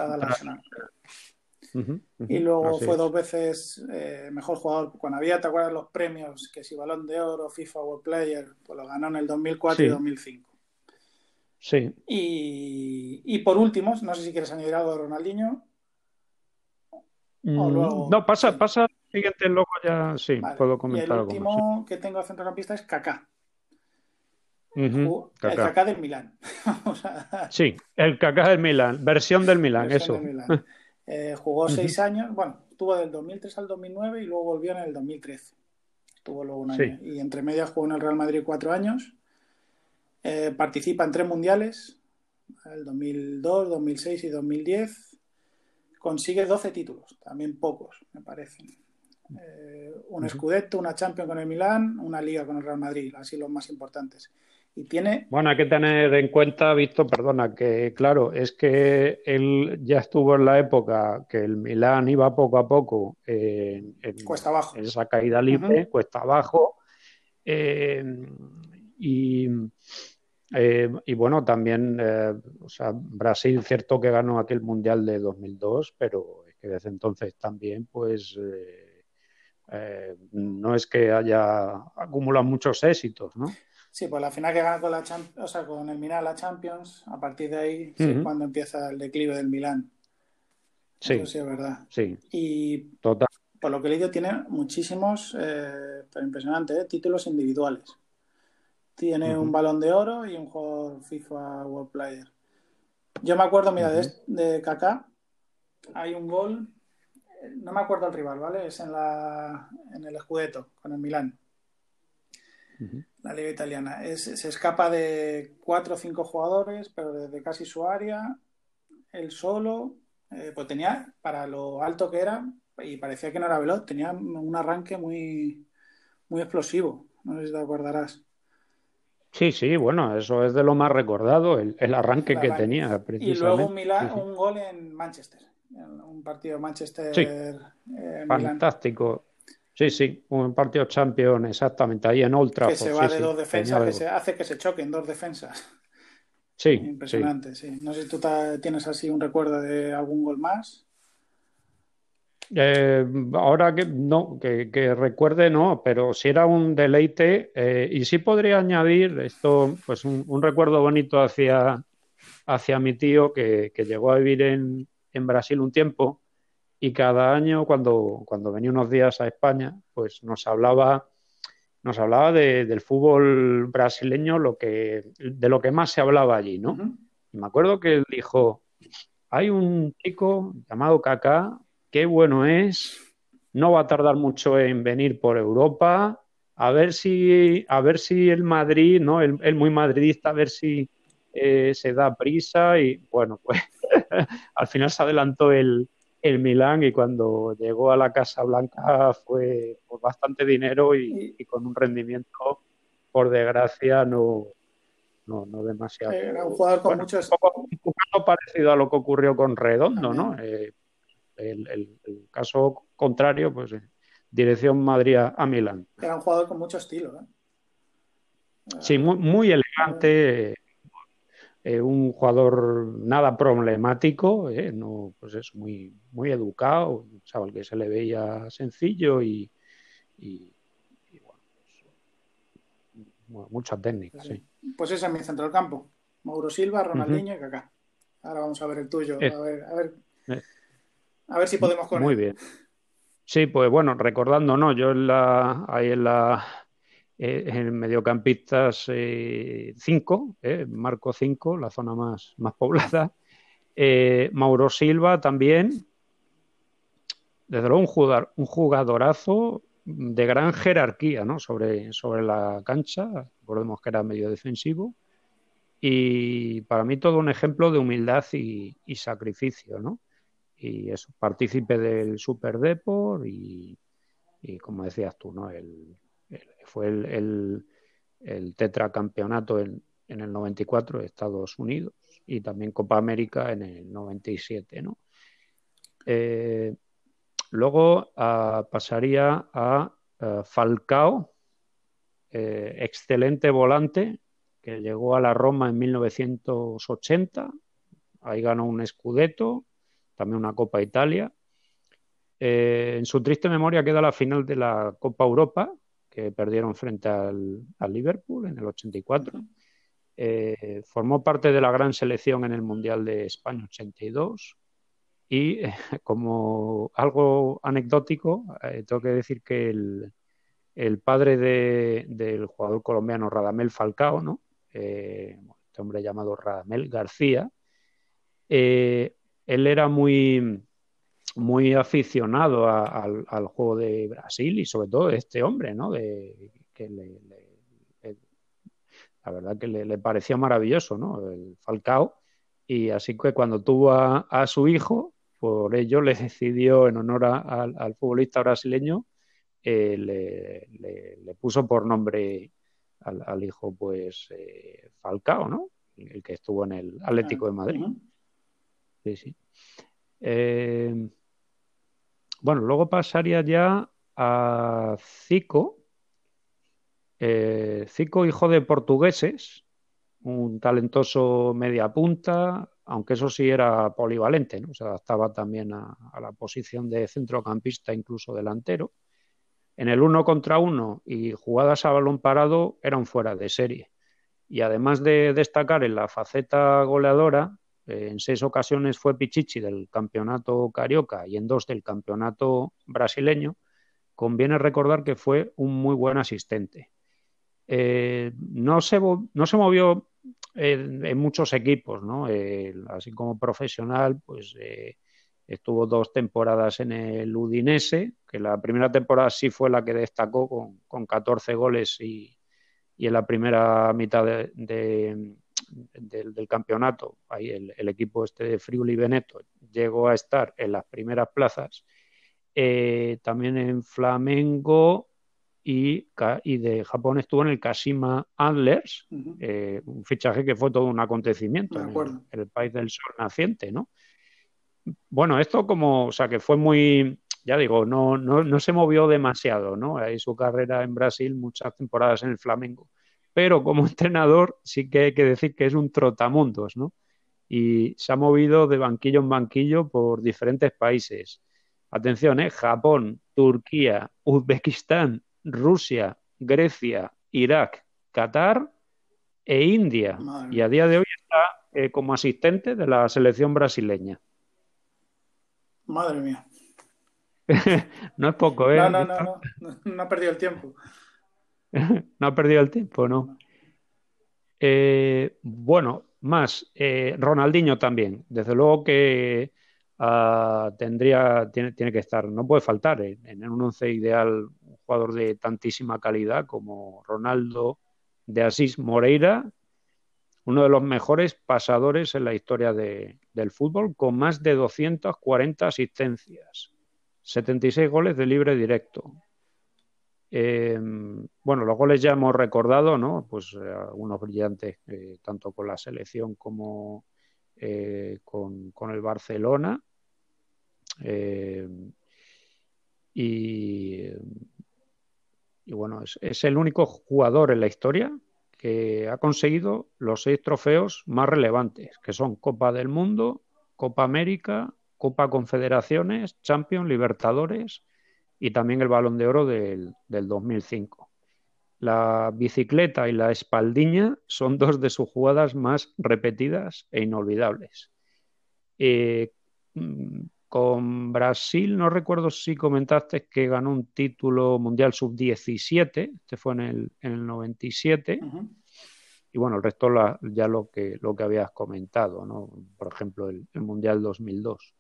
Y luego fue dos veces eh, mejor jugador. Cuando había, ¿te acuerdas los premios? Que si Balón de Oro, FIFA World Player, pues lo ganó en el 2004 y 2005. Sí. Y, y, por último, no sé si quieres añadir algo de Ronaldinho. Mm, no, pasa, pasa siguiente, luego ya sí, puedo comentar y el último que tengo a centrocampista es Kaká. El Kaká del Milán. Sí, el Kaká del Milán, versión del Milán, eso. Eh, jugó seis años, bueno, estuvo del 2003 al 2009 y luego volvió en el 2013. Estuvo luego un año. Y entre medias jugó en el Real Madrid cuatro años. Eh, participa en tres mundiales, el 2002, 2006 y 2010. Consigue 12 títulos, también pocos, me parecen. Eh, un Scudetto, una Champions con el Milán, una Liga con el Real Madrid, así los más importantes. Y tiene... Bueno, hay que tener en cuenta, Visto, perdona, que claro, es que él ya estuvo en la época que el Milán iba poco a poco en, cuesta abajo. en esa caída libre, cuesta abajo. Eh, y, eh, y, bueno, también, eh, o sea, Brasil, cierto que ganó aquel Mundial de 2002, pero es que desde entonces también, pues, no es que haya acumulado muchos éxitos, ¿no? Sí, pues la final que gana con la o sea, con el Milan la Champions, a partir de ahí es cuando empieza el declive del Milán. Sí, Eso sí es verdad. Sí. Y Total. por lo que he leído tiene muchísimos, eh, pero impresionante, ¿eh? títulos individuales. Tiene un balón de oro y un jugador FIFA World Player. Yo me acuerdo, mira, de, de Kaká, hay un gol, no me acuerdo el rival, ¿vale? Es en, la, en el Scudetto, con el Milán la liga italiana. se escapa de cuatro o cinco jugadores, pero desde casi su área, él solo, eh, pues tenía, para lo alto que era, y parecía que no era veloz, tenía un arranque muy, muy explosivo. No sé si te acordarás. Sí, sí, bueno, eso es de lo más recordado, el, arranque que tenía. Y luego un, un gol en Manchester, un partido Manchester. Eh, Fantástico. Sí, sí, un partido champion, exactamente, ahí en Ultra. Que se va de dos defensas, que se hace que se choquen dos defensas. Sí. Impresionante, sí. No sé si tú tienes así un recuerdo de algún gol más. Eh, ahora que no, que, recuerde no, pero si era un deleite eh, y sí podría añadir esto, pues un, recuerdo bonito hacia, hacia mi tío que, que llegó a vivir en, en Brasil un tiempo y cada año cuando, cuando venía unos días a España, pues nos hablaba, nos hablaba del fútbol brasileño, lo que, de lo que más se hablaba allí, ¿no? Y me acuerdo que él dijo, hay un chico llamado Kaká, qué bueno es, no va a tardar mucho en venir por Europa, a ver si, a ver si el Madrid, ¿no? El, muy madridista, a ver si eh, se da prisa y bueno, pues al final se adelantó el, el Milán y cuando llegó a la Casa Blanca fue por bastante dinero y, con un rendimiento, por desgracia, no, no, no demasiado. Era un jugador con muchos. Un poco, parecido a lo que ocurrió con Redondo, ¿no? Eh, el, caso contrario, pues dirección Madrid a, Milán. Era un jugador con mucho estilo, ¿eh? Sí, muy, muy elegante, eh, un jugador nada problemático, eh, no, pues es muy, muy educado, un chaval que se le veía sencillo y, bueno, pues, mucha técnica, sí. Pues ese es mi centro del campo. Mauro Silva, Ronaldinho y Kaká. Ahora vamos a ver el tuyo. Eh. a, ver, a, ver, a ver si podemos con Muy bien. Sí, pues bueno, recordando, ¿no? Yo en la, ahí en la en mediocampistas 5, eh, eh, marco 5, la zona más, más poblada. Mauro Silva también, desde luego un, jugador, un jugadorazo de gran jerarquía ¿no? sobre, sobre la cancha, recordemos que era medio defensivo, y para mí todo un ejemplo de humildad y, sacrificio, ¿no? Y eso, partícipe del Super Deport y, y como decías tú, ¿no? El, fue el, tetracampeonato en, el 94 de Estados Unidos y también Copa América en el 97, ¿no? Eh, luego ah, pasaría a eh, Falcao, eh, excelente volante, que llegó a la Roma en 1980, ahí ganó un Scudetto, también una Copa Italia. en su triste memoria queda la final de la Copa Europa, que perdieron frente al, Liverpool en el 84. Eh, formó parte de la gran selección en el Mundial de España 82 y eh, como algo anecdótico, eh, tengo que decir que el, padre del jugador colombiano Radamel Falcao, ¿no? este hombre llamado Radamel García, él era muy, muy aficionado al, juego de Brasil y sobre todo este hombre, ¿no? De, que le, la verdad que le, parecía maravilloso, ¿no? El Falcao. Y así que cuando tuvo a, su hijo, por ello le decidió, en honor al futbolista brasileño, eh, le, puso por nombre al, hijo, pues, eh, Falcao, ¿no? El que estuvo en el Atlético de Madrid. Sí, sí. Eh, bueno, luego pasaría ya a Zico. Eh, Zico, hijo de portugueses, un talentoso media punta, aunque eso sí era polivalente, ¿no? se adaptaba también a, la posición de centrocampista, incluso delantero. En el uno contra uno y jugadas a balón parado eran fuera de serie. Y además de destacar en la faceta goleadora, en seis ocasiones fue Pichichi del campeonato carioca y en dos del campeonato brasileño. Conviene recordar que fue un muy buen asistente. Eh, no, se, no se movió en, muchos equipos. Eh, así como profesional, pues estuvo dos temporadas en el Udinese, que la primera temporada sí fue la que destacó con, con 14 goles y, en la primera mitad de, del, campeonato, ahí el, equipo este de Friuli Veneto llegó a estar en las primeras plazas, eh, también en Flamengo y, y, de Japón estuvo en el Kashima Antlers, eh, un fichaje que fue todo un acontecimiento en el, país del sol naciente, ¿no? Bueno, esto como, o sea, que fue muy, ya digo, no, no, no se movió demasiado, ¿no? Ahí su carrera en Brasil, muchas temporadas en el Flamengo pero como entrenador sí que hay que decir que es un trotamundos, ¿no? Y se ha movido de banquillo en banquillo por diferentes países. Atención, ¿eh? Japón, Turquía, Uzbekistán, Rusia, Grecia, Irak, Qatar e India. Y a día de hoy está eh, como asistente de la selección brasileña. Madre mía. no es poco, ¿eh? No, no, no, no, no ha perdido el tiempo. no ha perdido el tiempo, ¿no? Eh, bueno, más, eh, Ronaldinho también. Desde luego que ah, tendría, tiene, tiene, que estar, no puede faltar en, un once ideal un jugador de tantísima calidad como Ronaldo de Asís Moreira, uno de los mejores pasadores en la historia del fútbol, con más de 240 asistencias, 76 goles de libre directo, bueno, los goles ya hemos recordado, ¿no? Pues unos brillantes, tanto con la selección como con, el Barcelona. y y bueno, es, el único jugador en la historia que ha conseguido los seis trofeos más relevantes, que son Copa del Mundo, Copa América, Copa Confederaciones, Champions, Libertadores y también el Balón de Oro del, 2005. La bicicleta y la espaldiña son dos de sus jugadas más repetidas e inolvidables. Eh, con Brasil, no recuerdo si comentaste que ganó un título mundial sub-17, este fue en el, en el 97. Y bueno, el resto ya lo que, lo que habías comentado, ¿no? Por ejemplo, el, Mundial 2002.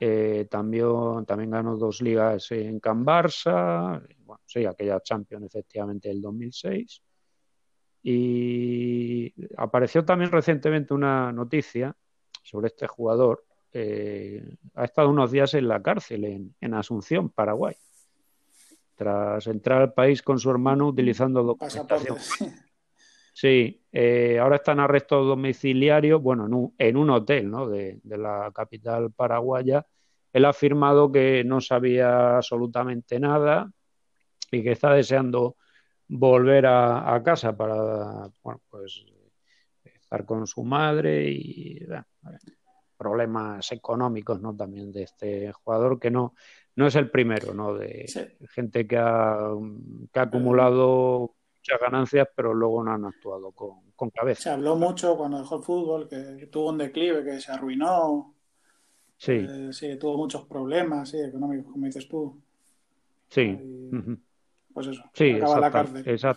Eh, también, también ganó dos ligas en Can Barça, bueno, sí, aquella Champions efectivamente del 2006. Y apareció también recientemente una noticia sobre este jugador eh, ha estado unos días en la cárcel en, Asunción, Paraguay, tras entrar al país con su hermano utilizando documentación. Sí, eh, ahora está en arresto domiciliario, bueno, en un, hotel ¿no? de, la capital paraguaya. Él ha afirmado que no sabía absolutamente nada y que está deseando volver a, casa para bueno, pues, estar con su madre y problemas económicos ¿no? también de este jugador, que no, no es el primero, ¿no? De gente que ha, que ha acumulado muchas ganancias, pero luego no han actuado con, con, cabeza. Se habló mucho cuando dejó el fútbol, que tuvo un declive, que se arruinó. Sí. Eh, sí, tuvo muchos problemas sí, económicos, como dices tú. Sí. Pues eso, sí, acaba la cárcel.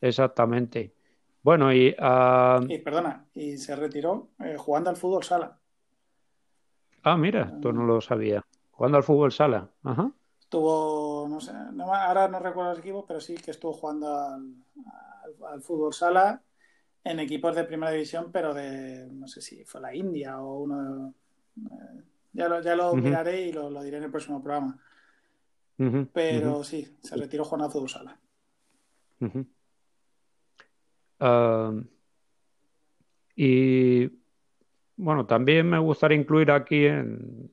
exactamente. Bueno, y, uh... y, perdona, y se retiró eh, jugando al fútbol sala. Ah, mira, esto no lo sabía. Jugando al fútbol sala. Ajá. Estuvo, no sé, ahora no recuerdo los equipos, pero sí que estuvo jugando al, fútbol sala en equipos de primera división, pero de, no sé si fue la India o uno. Eh, ya lo, ya lo miraré y lo, diré en el próximo programa. pero sí, se retiró jugando al fútbol sala. Ah, y bueno, también me gustaría incluir aquí en,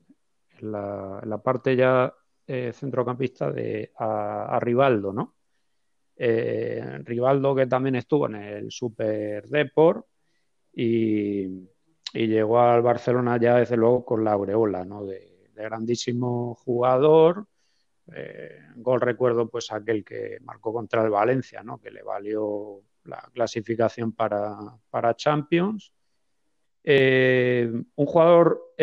la, parte ya eh, centrocampista de a, Rivaldo, ¿no? Eh, Rivaldo que también estuvo en el Super Deport y, llegó al Barcelona ya desde luego con la aureola, ¿no? De, grandísimo jugador. Eh, gol recuerdo pues aquel que marcó contra el Valencia, ¿no? Que le valió la clasificación para, para Champions eh, un jugador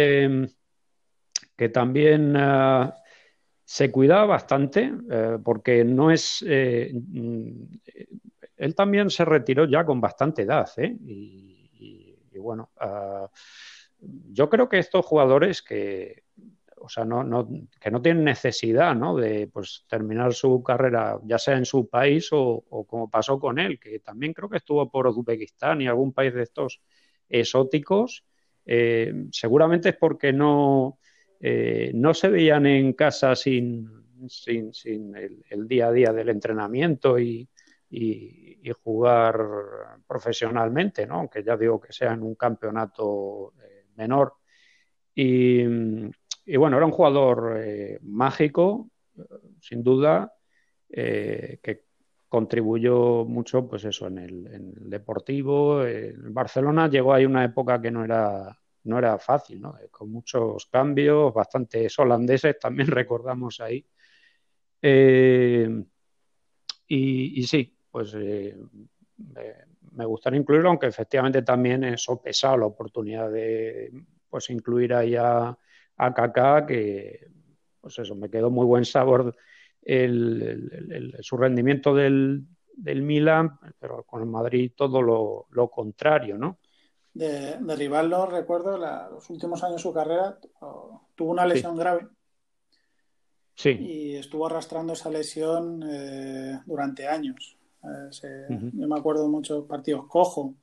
que también eh, se cuidaba bastante porque no es... Mm, él también se retiró ya con bastante edad y, bueno, yo creo que estos jugadores que, o sea, no, que no tienen necesidad ¿no? de pues, terminar su carrera, ya sea en su país o, o, como pasó con él, que también creo que estuvo por Uzbekistán y algún país de estos exóticos, eh, seguramente es porque no, eh, no se veían en casa sin, sin, el, día a día del entrenamiento y, jugar profesionalmente, ¿no? aunque ya digo que sea en un campeonato eh, menor. Y, bueno, era un jugador mágico, sin duda, que contribuyó mucho, pues eso, en el, deportivo. En Barcelona llegó ahí una época que no era, no era fácil, ¿no? Con muchos cambios, bastantes holandeses también recordamos ahí. Eh, y, sí, pues eh, me gustaría incluirlo, aunque efectivamente también eso pesado la oportunidad de pues incluir ahí a, a Kaká, que pues eso, me quedó muy buen sabor su rendimiento del, del, Milan, pero con el Madrid todo lo, contrario, ¿no? De, de Rivaldo, recuerdo, los últimos años de su carrera tuvo una lesión grave. Sí. Y estuvo arrastrando esa lesión eh, durante años. Eh, yo me acuerdo de muchos partidos cojo,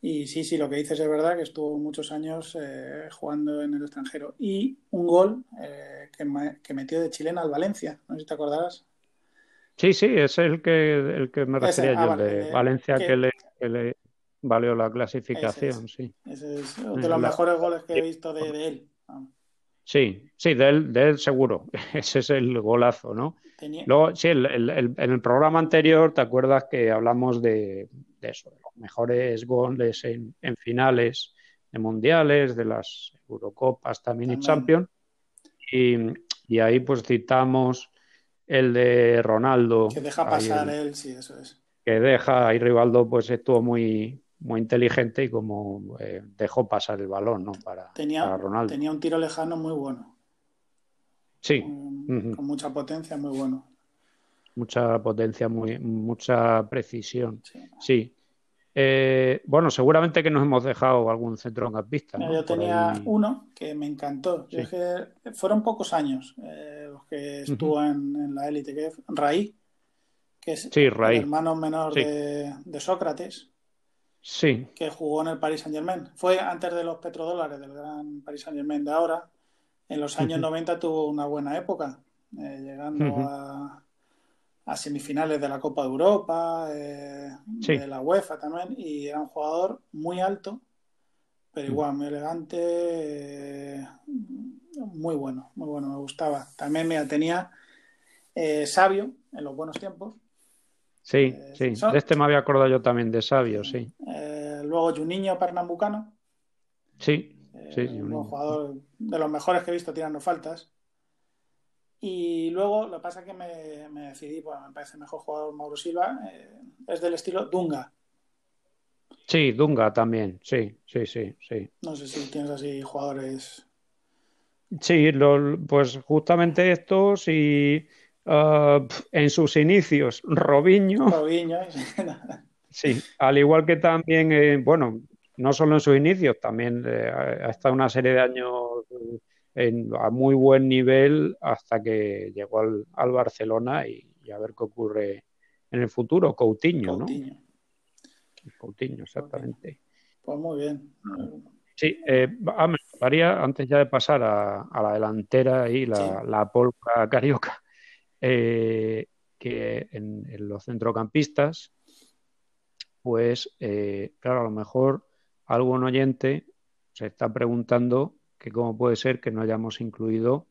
y sí, sí, lo que dices es verdad que estuvo muchos años eh, jugando en el extranjero. Y un gol eh, que, metió de chilena al Valencia, no sé si te acordarás. Sí, sí, es el que, el que me refería yo, ah, de Valencia, que, le, valió la clasificación, sí. Ese es de los mejores goles que he visto de, él. Sí, sí, de él, de él seguro. Ese es el golazo, ¿no? Luego, sí, el, en el programa anterior, ¿te acuerdas que hablamos de, eso, de los mejores goles en, finales de mundiales, de las Eurocopas también, y Champions? Y, ahí pues citamos el de Ronaldo. Que deja pasar él, sí, eso es. Que deja, y Rivaldo pues estuvo muy, muy inteligente y como eh, dejó pasar el balón, ¿no? Para, tenía, Ronaldo. Tenía un tiro lejano muy bueno. Sí. Con, mucha potencia, muy bueno. Mucha potencia, muy, mucha precisión. Sí. Eh, bueno, seguramente que nos hemos dejado algún centrocampista. ¿no? Yo tenía uno que me encantó. fueron pocos años eh, los que estuvo en, la élite, que es Raí, que es el hermano menor de, Sócrates. Sí. Que jugó en el Paris Saint Germain. Fue antes de los petrodólares del gran Paris Saint Germain de ahora en los años 90 tuvo una buena época, eh, llegando a, semifinales de la Copa de Europa, eh, de la UEFA también, y era un jugador muy alto, pero igual muy elegante, eh, muy bueno, muy bueno, me gustaba. También me tenía sabio en los buenos tiempos. Sí, sí, de este me había acordado yo también de sabio, sí. luego Juninho Pernambucano. Sí, Sí, un jugador de los mejores que he visto tirando faltas. Y luego lo que pasa es que me, decidí, pues me parece mejor jugador Mauro Silva, eh, es del estilo Dunga. Sí, Dunga también, sí, sí, sí, sí. No sé si tienes así jugadores. Sí, pues justamente estos y uh, en sus inicios, Robinho. Robinho. sí, al igual que también, eh, bueno, no solo en sus inicios, también eh, ha estado una serie de años a muy buen nivel hasta que llegó al, Barcelona y, a ver qué ocurre en el futuro. Coutinho, Coutinho. ¿no? Coutinho, exactamente. Pues muy bien. Sí, eh, ah, me gustaría, antes ya de pasar a, la delantera y la, la polca carioca, eh, que en, los centrocampistas, pues, claro, a lo mejor algún oyente se está preguntando que cómo puede ser que no hayamos incluido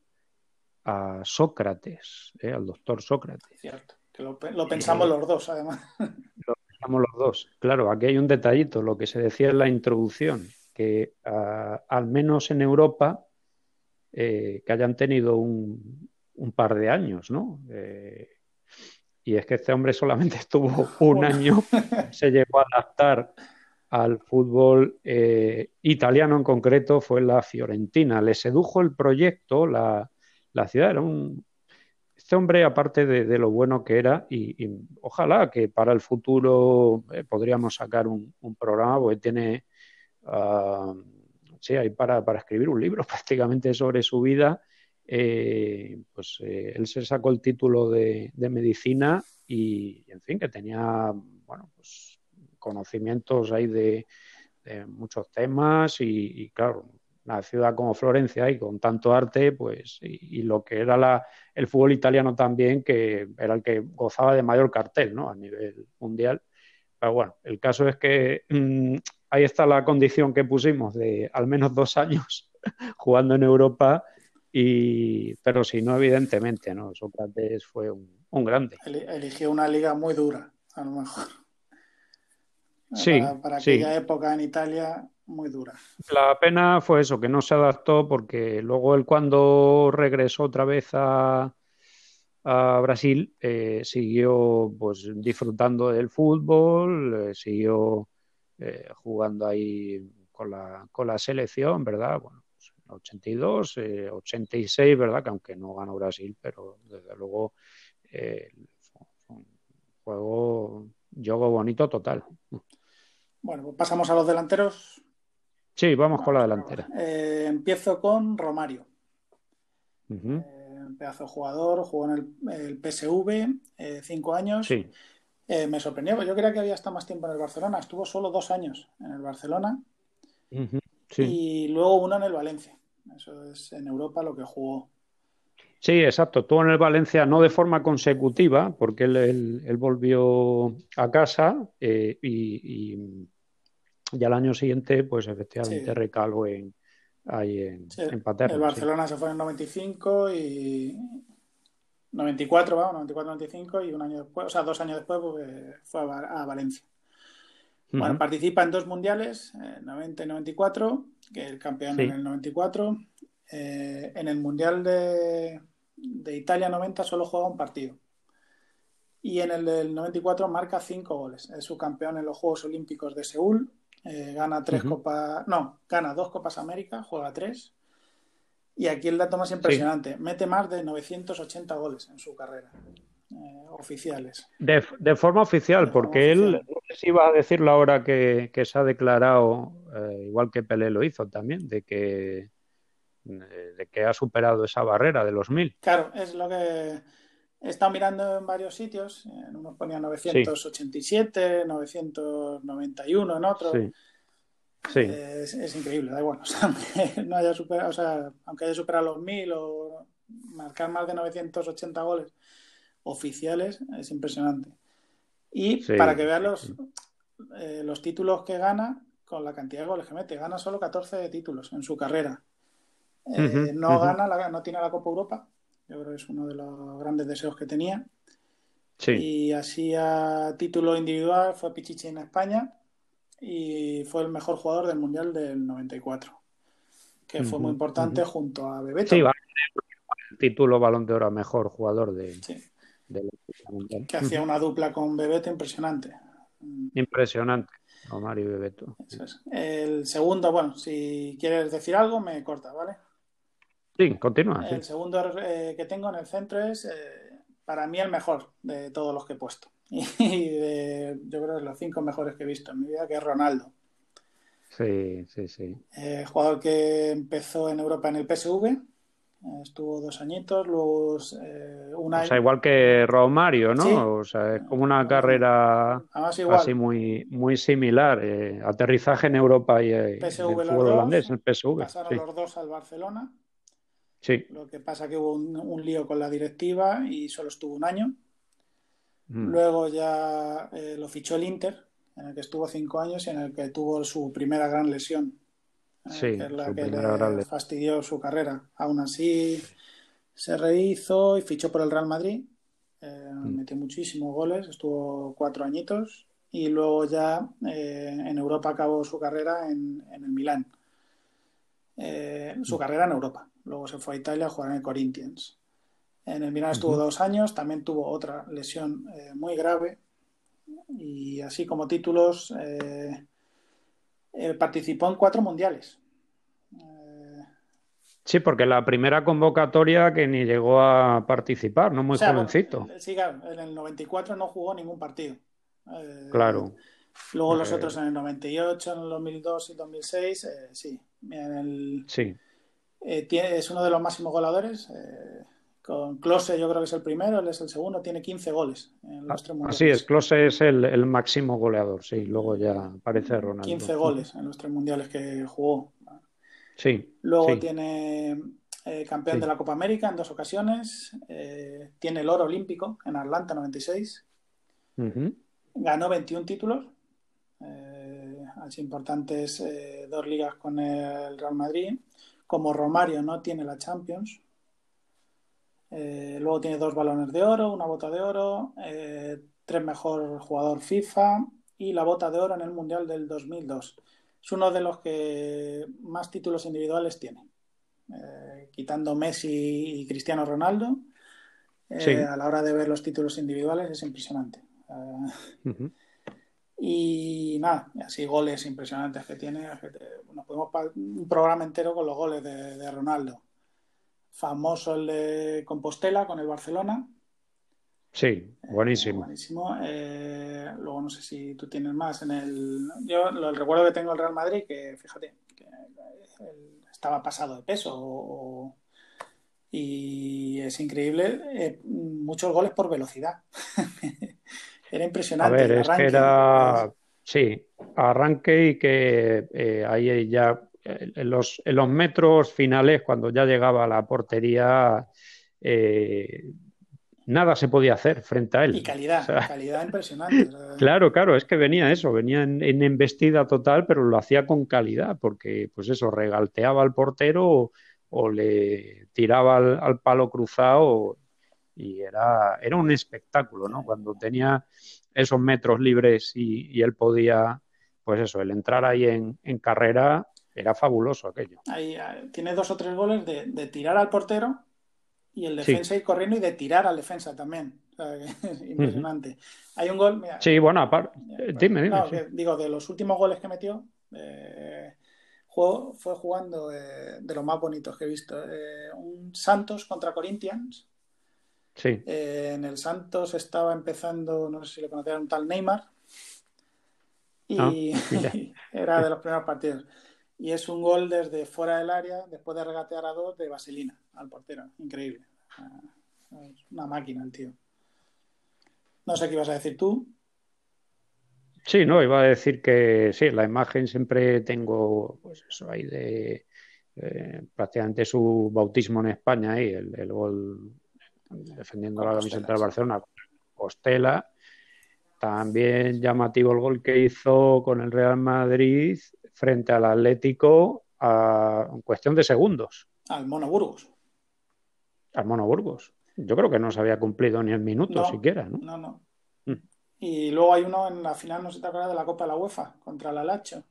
a Sócrates, ¿eh? al doctor Sócrates. Cierto, que lo, pensamos los dos, además. Lo pensamos los dos. Claro, aquí hay un detallito, lo que se decía en la introducción, que al menos en Europa, eh, que hayan tenido un, par de años, ¿no? Eh, y es que este hombre solamente estuvo un año, se llegó a adaptar al fútbol eh, italiano en concreto fue la Fiorentina. Le sedujo el proyecto, la, ciudad. Era un, este hombre, aparte de, lo bueno que era, y, ojalá que para el futuro eh, podríamos sacar un, programa, porque tiene, uh, sí, hay para, escribir un libro prácticamente sobre su vida. Eh, pues él se sacó el título de, de medicina y, en fin, que tenía, bueno, pues conocimientos hay de, muchos temas y, claro, una ciudad como Florencia y con tanto arte, pues, y, lo que era la, el fútbol italiano también, que era el que gozaba de mayor cartel, ¿no? A nivel mundial. Pero bueno, el caso es que mm, ahí está la condición que pusimos de al menos dos años jugando en Europa, y, pero si no, evidentemente, ¿no? Sócrates fue un, un grande. Eligió una liga muy dura, a lo mejor. Sí, para, aquella época en Italia muy dura. La pena fue eso, que no se adaptó porque luego él cuando regresó otra vez a, a Brasil eh, siguió pues disfrutando del fútbol, eh, siguió eh, jugando ahí con la, con la selección, ¿verdad? Bueno, pues, 82, 86, ¿verdad? Que aunque no ganó Brasil, pero desde luego fue un juego, juego bonito total. Bueno, pues pasamos a los delanteros. Sí, vamos con la delantera. Eh, empiezo con Romario. Uh pedazo jugador, jugó en el, PSV, eh, cinco años. Sí. me sorprendió, yo creía que había estado más tiempo en el Barcelona. Estuvo solo dos años en el Barcelona y luego uno en el Valencia. Eso es en Europa lo que jugó. Sí, exacto. Tuvo en el Valencia no de forma consecutiva, porque él, volvió a casa eh, y, ya el año siguiente, pues efectivamente recaló en, ahí en, en Paterna. El Barcelona se fue en 95 y 94, vamos, 94-95 y un año después, o sea, dos años después pues, fue a, Valencia. Bueno, participa en dos mundiales, 90 y 94, que el campeón en el 94. Eh, en el mundial de, de, Italia 90 solo juega un partido. Y en el del 94 marca cinco goles. Es su campeón en los Juegos Olímpicos de Seúl. Eh, gana tres copas, no, gana dos Copas América, juega tres y aquí el dato más impresionante, mete más de 980 goles en su carrera, eh, oficiales. De, forma oficial, porque él, no sé si iba a decirlo ahora que, se ha declarado, eh, igual que Pelé lo hizo también, de que, eh, de que ha superado esa barrera de los mil. Claro, es lo que he estado mirando en varios sitios, en unos ponía 987, 991 en otros. Sí. Es, increíble, da igual. aunque, no haya superado, o sea, aunque haya superado los 1000 o marcar más de 980 goles oficiales, es impresionante. Y para que vean los, eh, los títulos que gana con la cantidad de goles que mete, gana solo 14 títulos en su carrera. Eh, no gana, la, no tiene la Copa Europa. Yo creo que es uno de los grandes deseos que tenía. Y así a título individual fue Pichichi en España y fue el mejor jugador del Mundial del 94, que fue muy importante junto a Bebeto. Sí, el título Balón de Oro mejor jugador de, Que hacía una dupla con Bebeto impresionante. Impresionante, Omar y Bebeto. El segundo, bueno, si quieres decir algo, me corta, ¿vale? Sí, continúa. El segundo eh, que tengo en el centro es, eh, para mí, el mejor de todos los que he puesto. y de, yo creo que los cinco mejores que he visto en mi vida, que es Ronaldo. Sí, sí, sí. Eh, jugador que empezó en Europa en el PSV, estuvo dos añitos, luego eh, un año. O sea, igual que Romario, ¿no? O sea, es como una carrera así muy, muy similar. Eh, aterrizaje en Europa y, el fútbol holandés, el PSV. Pasaron los dos al Barcelona. Sí. Lo que pasa que hubo un lío con la directiva y solo estuvo un año. Mm. Luego ya eh, lo fichó el Inter, en el que estuvo cinco años y en el que tuvo su primera gran lesión. Eh, sí, que es la que le fastidió su carrera. Aún así se rehizo y fichó por el Real Madrid. Eh, mm. Metió muchísimos goles, estuvo cuatro añitos y luego ya en Europa acabó su carrera en, el Milán. su mm. carrera en Europa. Luego se fue a Italia a jugar en el Corinthians. En el Milan estuvo dos años, también tuvo otra lesión eh, muy grave y así como títulos eh, eh, participó en cuatro mundiales. Sí, porque la primera convocatoria que ni llegó a participar, no muy jovencito. Sí, claro, en el 94 no jugó ningún partido. claro. Luego los otros en el 98, en el 2002 y 2006, sí. sí. es uno de los máximos goleadores. Con Klose yo creo que es el primero, él es el segundo, tiene 15 goles en los tres mundiales. Así es, Klose es el, máximo goleador, sí, luego ya aparece Ronaldo. 15 goles en los tres mundiales que jugó. Sí. Luego tiene eh, campeón de la Copa América en dos ocasiones, eh, tiene el oro olímpico en Atlanta 96, ganó 21 títulos, eh, así importantes dos ligas con el Real Madrid. Como Romario no tiene la Champions, eh, luego tiene dos balones de oro, una bota de oro, eh, tres mejor jugador FIFA y la bota de oro en el Mundial del 2002. Es uno de los que más títulos individuales tiene, eh, quitando Messi y Cristiano Ronaldo. A la hora de ver los títulos individuales es impresionante. Y nada, así goles impresionantes que tiene. Nos podemos un programa entero con los goles de Ronaldo famoso el de Compostela con el Barcelona. Sí, eh, buenísimo. buenísimo. Eh, luego no sé si tú tienes más en el. Yo lo, el recuerdo que tengo el Real Madrid, que fíjate, que estaba pasado de peso y es increíble. Eh, muchos goles por velocidad. era impresionante. A ver, es que era. Sí, arranque y que ahí ya en los, en los metros finales, cuando ya llegaba a la portería, eh, nada se podía hacer frente a él. Y calidad, calidad impresionante. Claro, claro, es que venía eso, venía en, embestida total, pero lo hacía con calidad, porque pues eso, regalteaba al portero o, le tiraba al, palo cruzado y era, era un espectáculo, ¿no? Cuando tenía esos metros libres y, él podía, pues eso, el entrar ahí en, carrera era fabuloso aquello. Ahí, eh, tiene dos o tres goles de, de tirar al portero y el defensa ir corriendo y de tirar al defensa también. impresionante. Hay un gol. sí, bueno, aparte. Dime, dime. digo, de los últimos goles que metió, eh, fue jugando eh, de los más bonitos que he visto. Eh, un Santos contra Corinthians. Sí. en el Santos estaba empezando, no sé si lo conocían, un tal Neymar. Y ah, era de los primeros partidos y es un gol desde fuera del área, después de regatear a dos, de vaselina al portero. Increíble. Una máquina el tío. No sé qué ibas a decir tú. Sí, no, iba a decir que sí, la imagen siempre tengo, pues eso ahí de eh, prácticamente su bautismo en España ahí, el, gol defendiendo la camiseta de Barcelona, Costela. También llamativo el gol que hizo con el Real Madrid frente al Atlético a, en cuestión de segundos. Al Mono Burgos. Al Mono Burgos. Yo creo que no se había cumplido ni el minuto siquiera, ¿no? No, no. Mm. Y luego hay uno en la final, no si te acuerdas, de la Copa de la UEFA contra el Alacho.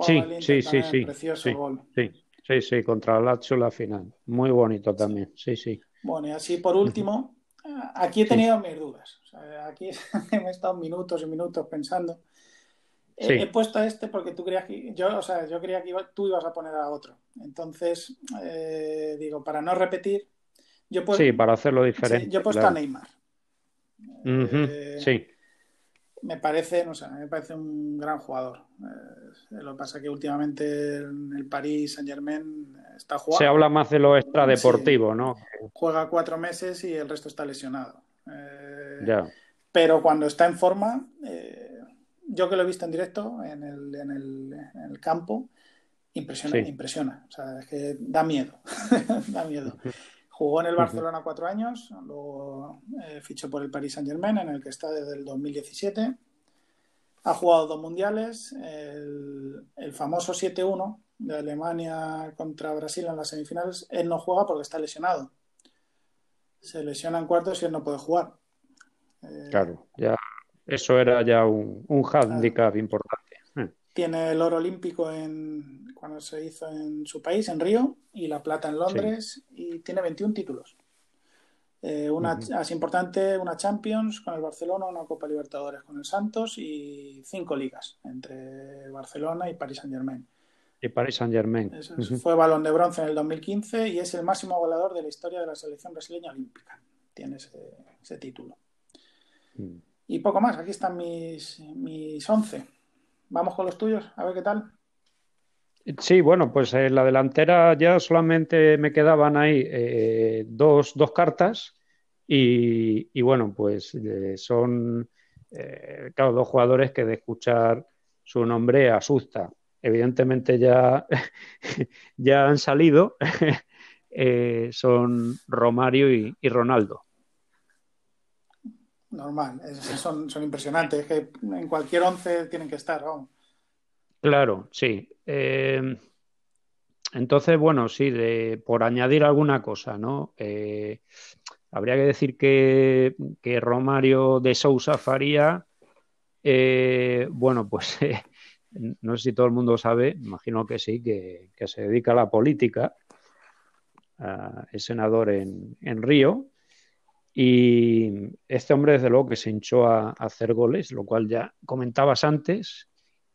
Sí, sí, sí, sí. Precioso gol. Sí, sí, sí, contra el Alacho la final. Muy bonito también, sí, sí. Bueno, y así por último, aquí he tenido mis dudas. aquí he estado minutos y minutos pensando. He, puesto este porque tú creías que yo, o sea, yo creía que tú ibas a poner a otro. Entonces, eh, digo, para no repetir, yo sí, para hacerlo diferente. yo he puesto a Neymar. Eh, sí. Me parece, no sé, me parece un gran jugador. Eh, lo que pasa es que últimamente en el París Saint Germain está jugando. Se habla más de lo extradeportivo, ¿no? Juega cuatro meses y el resto está lesionado. ya. Pero cuando está en forma, yo que lo he visto en directo en el, en el, en el campo, impresiona, impresiona. O sea, es que da miedo, da miedo. Jugó en el Barcelona cuatro años, luego eh, fichó por el Paris Saint Germain, en el que está desde el 2017. Ha jugado dos mundiales, el, el famoso 7-1 de Alemania contra Brasil en las semifinales. Él no juega porque está lesionado. Se lesiona en cuartos y él no puede jugar. claro, ya eso era ya un, un handicap importante. Hmm. Tiene el oro olímpico en, cuando se hizo en su país, en Río, y la plata en Londres, y tiene 21 títulos. Eh, una así importante, una Champions con el Barcelona, una Copa Libertadores con el Santos y cinco ligas entre Barcelona y Paris Saint Germain. Y Paris Saint Germain. Fue balón de bronce en el 2015 y es el máximo goleador de la historia de la selección brasileña olímpica. Tiene ese, título. Mm. Y poco más, aquí están mis, mis 11. Vamos con los tuyos, a ver qué tal. Sí, bueno, pues en la delantera ya solamente me quedaban ahí eh, dos, dos, cartas y, bueno, pues eh, son, eh, dos jugadores que de escuchar su nombre asusta. Evidentemente ya, ya han salido, son Romario y Ronaldo normal. son, son impresionantes. Es que en cualquier once tienen que estar. Claro, sí. Eh, entonces, bueno, sí, de, por añadir alguna cosa, ¿no? Eh, habría que decir que, Romario de Sousa Faría, eh, bueno, pues no sé si todo el mundo sabe, imagino que sí, que, se dedica a la política, es senador en, en Río, y este hombre, desde luego, que se hinchó a, hacer goles, lo cual ya comentabas antes,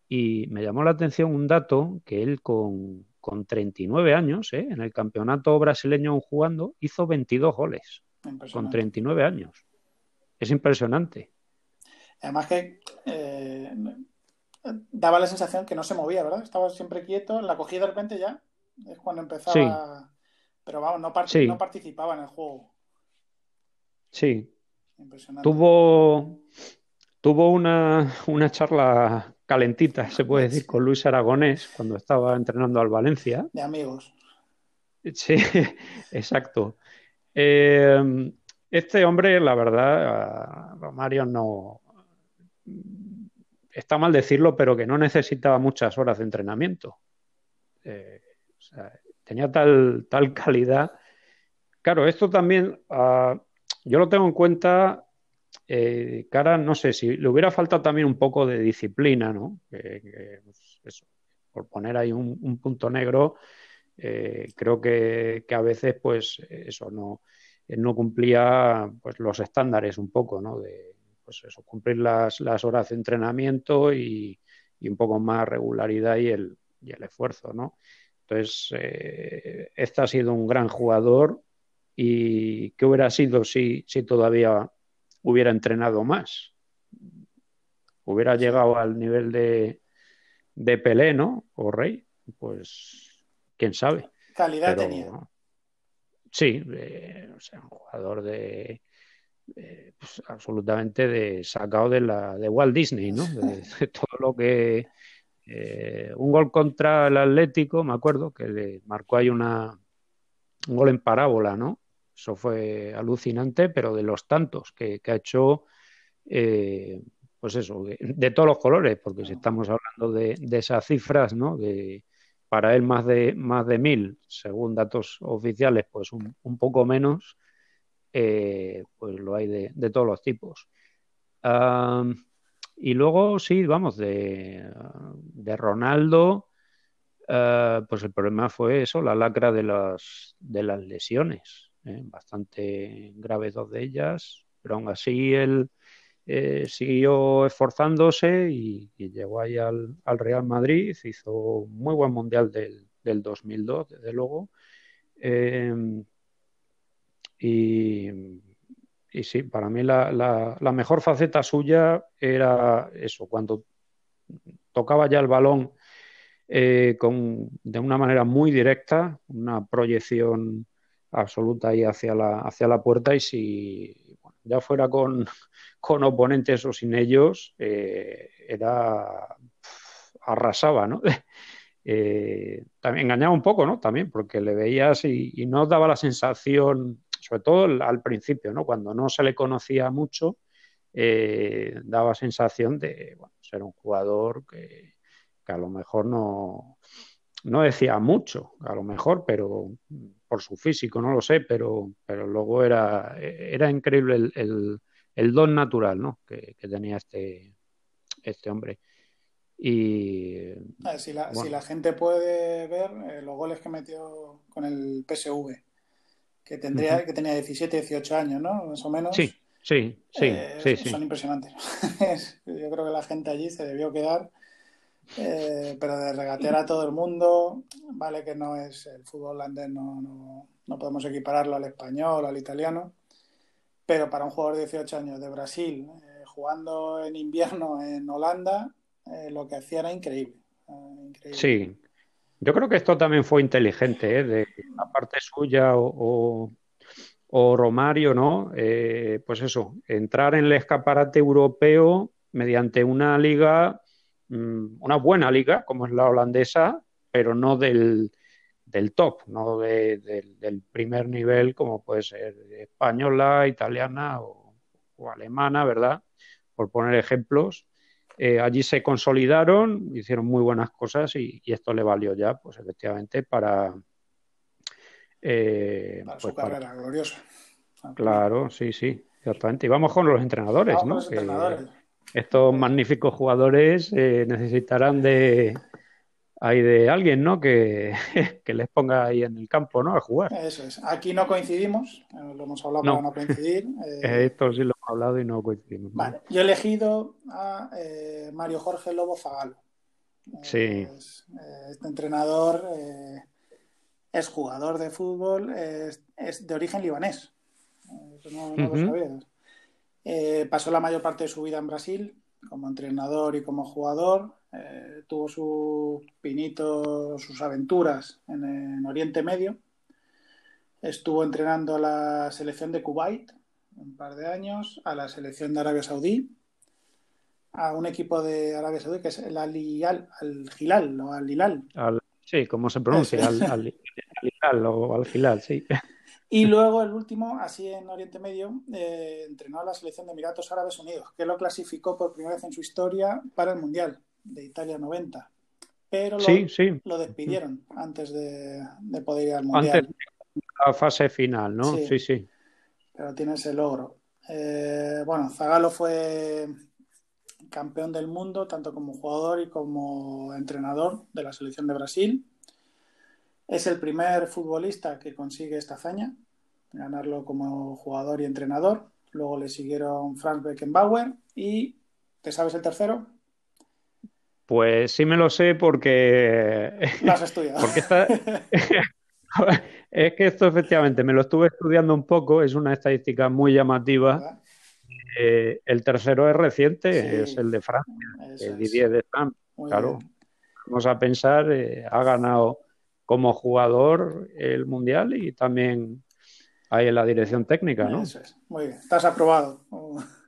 y me llamó la atención un dato que él con, con 39 años, ¿eh? en el campeonato brasileño jugando, hizo 22 goles. Con 39 años. Es impresionante. Además que eh, daba la sensación que no se movía, ¿verdad? Estaba siempre quieto, la cogía de repente ya, es cuando empezaba... Pero vamos, no, no participaba en el juego. Sí. Tuvo, tuvo una, una, charla calentita, se puede decir, con Luis Aragonés cuando estaba entrenando al Valencia. De amigos. Sí, exacto. Eh, este hombre, la verdad, Romario no. Está mal decirlo, pero que no necesitaba muchas horas de entrenamiento. Eh, tenía tal, tal calidad. Claro, esto también uh, yo lo tengo en cuenta. Eh, cara, no sé si le hubiera faltado también un poco de disciplina, ¿no? Que, pues eso, por poner ahí un, un punto negro, eh, creo que, a veces, pues, eso no, no cumplía pues, los estándares un poco, ¿no? De pues eso, cumplir las, las horas de entrenamiento y, y, un poco más regularidad y el, y el esfuerzo, ¿no? Entonces, eh, este ha sido un gran jugador y ¿qué hubiera sido si, si todavía hubiera entrenado más? Hubiera llegado al nivel de, de Pelé, ¿no? O Rey, pues quién sabe. Calidad Pero, tenía. Sí, eh, o sea, un jugador de, eh, pues, absolutamente de, sacado de, la, de Walt Disney, ¿no? De, de todo lo que... Eh, un gol contra el Atlético, me acuerdo, que le marcó ahí una, un gol en parábola, ¿no? Eso fue alucinante, pero de los tantos que, que ha hecho, eh, pues eso, de, de, todos los colores, porque si estamos hablando de, de esas cifras, ¿no? De, para él más de, más de mil, según datos oficiales, pues un, un poco menos, eh, pues lo hay de, de todos los tipos. Y luego, sí, vamos, de, de Ronaldo, uh, pues el problema fue eso, la lacra de las, de las lesiones, ¿eh? bastante graves dos de ellas, pero aún así él eh, siguió esforzándose y, llegó ahí al, al, Real Madrid, hizo muy buen mundial del, del 2002, desde luego. Eh, y, y, sí, para mí la, la, mejor faceta suya era eso, cuando tocaba ya el balón con, de una manera muy directa, una proyección absoluta ahí hacia la, hacia la puerta y si ya fuera con, con oponentes o sin ellos, eh, era arrasaba, ¿no? eh, también engañaba un poco, ¿no? También, porque le veías y, y, no daba la sensación, sobre todo al principio, ¿no? Cuando no se le conocía mucho, eh, daba sensación de bueno, ser un jugador que, que, a lo mejor no, no decía mucho, a lo mejor, pero por su físico, no lo sé, pero, pero luego era, era increíble el, el el don natural ¿no? que, que tenía este, este hombre. Y, si, la, bueno. si, la, gente puede ver eh, los goles que metió con el PSV, que, tendría, uh -huh. que tenía 17, 18 años, ¿no? Más o menos. Sí, sí, sí. Eh, sí, son impresionantes. Yo creo que la gente allí se debió quedar, eh, pero de regatear a todo el mundo, vale que no es el fútbol holandés, no, no, no podemos equipararlo al español, al italiano, pero para un jugador de 18 años de Brasil, eh, jugando en invierno en Holanda, eh, lo que hacía era increíble. Sí, yo creo que esto también fue inteligente, de la parte suya o, o, Romario, ¿no? Pues eso, entrar en el escaparate europeo mediante una liga, una buena liga, como es la holandesa, pero no del, del top, no de, de, del primer nivel como puede ser española, italiana o, o alemana, ¿verdad? Por poner ejemplos. Eh, allí se consolidaron, hicieron muy buenas cosas y, y esto le valió ya, pues efectivamente, para... Eh, para pues, su carrera para... gloriosa. Claro, sí, sí, exactamente. Y vamos con los entrenadores, ¿no? Los entrenadores. Estos magníficos jugadores eh, necesitarán de, hay de alguien, ¿no? Que, que, les ponga ahí en el campo, ¿no? A jugar. Eso es. Aquí no coincidimos, eh, lo hemos hablado no. para no coincidir. Eh... Esto sí lo hemos hablado y no coincidimos. Vale. Yo he elegido a eh, Mario Jorge Lobo Fagalo. Sí. Es, este entrenador es jugador de fútbol, es, es de origen libanés. Eso no, no uh -huh. lo sabías. pasó la mayor parte de su vida en Brasil como entrenador y como jugador eh, tuvo su pinito, sus aventuras en, en, Oriente Medio. Estuvo entrenando a la selección de Kuwait un par de años, a la selección de Arabia Saudí, a un equipo de Arabia Saudí que es el Al Hilal, Al Hilal o Al Hilal. Al, Sí, como se pronuncia, al, al, al, o al final, sí. Y luego el último, así en Oriente Medio, eh, entrenó a la selección de Emiratos Árabes Unidos, que lo clasificó por primera vez en su historia para el Mundial de Italia 90. Pero lo, lo despidieron antes de, poder ir al Mundial. Antes de la fase final, ¿no? Sí, sí. Pero tiene ese logro. Eh, bueno, Zagalo fue campeón del mundo, tanto como jugador y como entrenador de la selección de Brasil. Es el primer futbolista que consigue esta hazaña, ganarlo como jugador y entrenador. Luego le siguieron Franz Beckenbauer y ¿te sabes el tercero? Pues sí me lo sé porque... Lo has estudiado. porque es que esto efectivamente me lo estuve estudiando un poco, es una estadística muy llamativa. Eh, el tercero es reciente, es el de Francia, el Didier de Deschamps. Claro, vamos a pensar, eh, ha ganado como jugador el Mundial y también ahí en la dirección técnica, ¿no? Eso es. Muy bien, estás aprobado.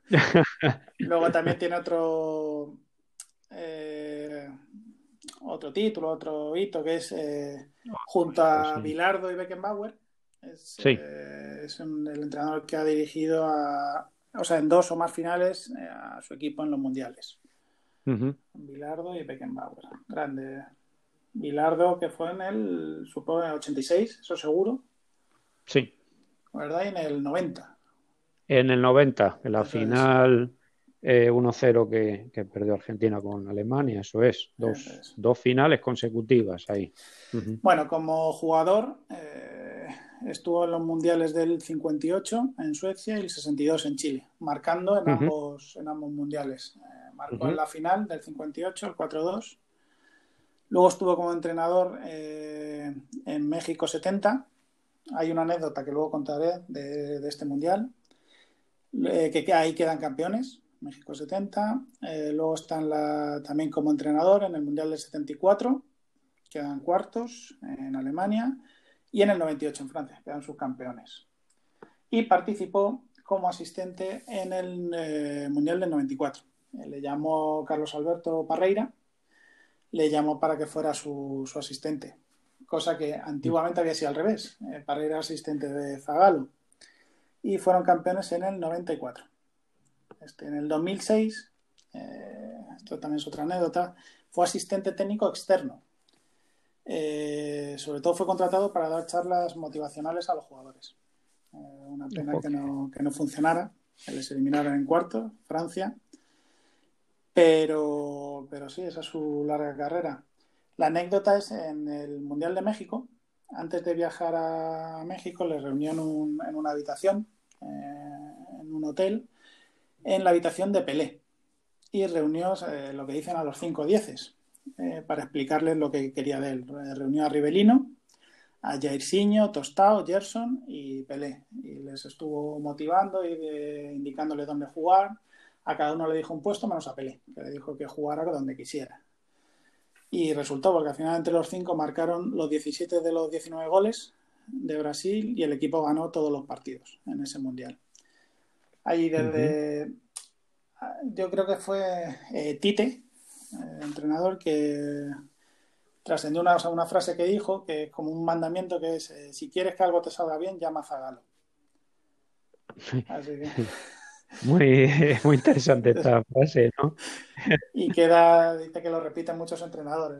Luego también tiene otro eh, otro título, otro hito que es eh, junto a Bilardo y Beckenbauer. Es, eh, es el entrenador que ha dirigido a, o sea, en dos o más finales a su equipo en los mundiales. Bilardo y Beckenbauer. Grande Bilardo, que fue en el, supongo, en el 86, eso seguro. Sí. ¿Verdad? Y en el 90. En el 90, en la final 1-0 que, que, perdió Argentina con Alemania, eso es. Dos, dos finales consecutivas ahí. Bueno, como jugador, eh, estuvo en los mundiales del 58 en Suecia y el 62 en Chile, marcando en, ambos, en ambos mundiales. Eh, marcó en la final del 58, el 4-2 Luego estuvo como entrenador eh, en México 70. Hay una anécdota que luego contaré de, este mundial, eh, que, ahí quedan campeones, México 70. Eh, luego están también como entrenador en el Mundial del 74, quedan cuartos en Alemania, y en el 98 en Francia, quedan subcampeones. Y participó como asistente en el Mundial del 94. le llamó Carlos Alberto Parreira le llamó para que fuera su, asistente, cosa que antiguamente había sido al revés, eh, para ir asistente de Zagalo. Y fueron campeones en el 94. Este, en el 2006, eh, esto también es otra anécdota, fue asistente técnico externo. Eh, sobre todo fue contratado para dar charlas motivacionales a los jugadores. una pena que no, que no funcionara, que les eliminaron en cuarto, Francia. Pero, pero sí, esa es su larga carrera. La anécdota es en el Mundial de México. Antes de viajar a México, les reunió en, una habitación, eh, en un hotel, en la habitación de Pelé. Y reunió eh, lo que dicen a los cinco dieces, eh, para explicarles lo que quería de él. Reunió a Rivelino, a Jairzinho, Tostao, Gerson y Pelé. Y les estuvo motivando y indicándoles dónde jugar a cada uno le dijo un puesto menos a Pelé, que le dijo que jugara donde quisiera. Y resultó, porque al final entre los cinco marcaron los 17 de los 19 goles de Brasil y el equipo ganó todos los partidos en ese mundial. Ahí desde. Yo creo que fue eh, Tite, entrenador, que trascendió una, una, frase que dijo, que es como un mandamiento que es: eh, si quieres que algo te salga bien, llama a Zagalo. Así que. Muy, muy interesante esta frase, ¿no? Y queda, dice que lo repiten muchos entrenadores,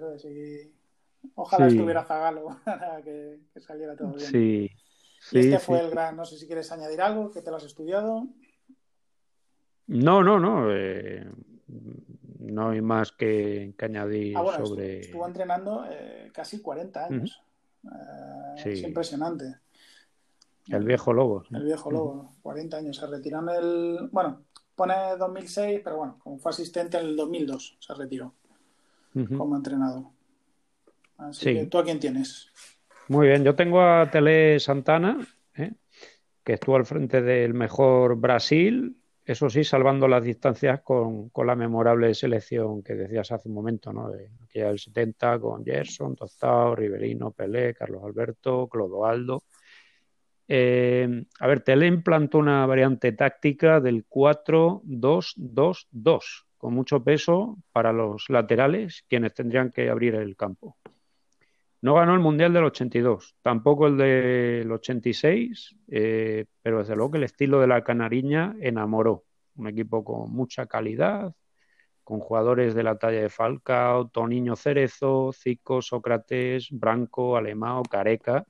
ojalá estuviera Zagalo para que, saliera todo bien. Sí. Y este fue el gran, no sé si quieres añadir algo, que te lo has estudiado. No, no, no. Eh, no hay más que, añadir ah, sobre. Estuvo, entrenando eh, casi 40 años. Eh, es impresionante. El viejo lobo. El viejo lobo, 40 años. Se retiró en el. Bueno, pone 2006, pero bueno, como fue asistente en el 2002, se retiró como entrenador. Así que, ¿tú a quién tienes? Muy bien, yo tengo a Tele Santana, ¿eh? que estuvo al frente del mejor Brasil, eso sí, salvando las distancias con, la memorable selección que decías hace un momento, ¿no? De aquella del 70 con Gerson, Tostao, Riverino, Pelé, Carlos Alberto, Clodoaldo. Eh, a ver, Tele implantó una variante táctica del 4-2-2-2, con mucho peso para los laterales, quienes tendrían que abrir el campo. No ganó el Mundial del 82, tampoco el del 86, eh, pero desde luego que el estilo de la Canariña enamoró. Un equipo con mucha calidad, con jugadores de la talla de Falcao, Toniño Cerezo, Zico, Sócrates, Branco, Alemao, Careca.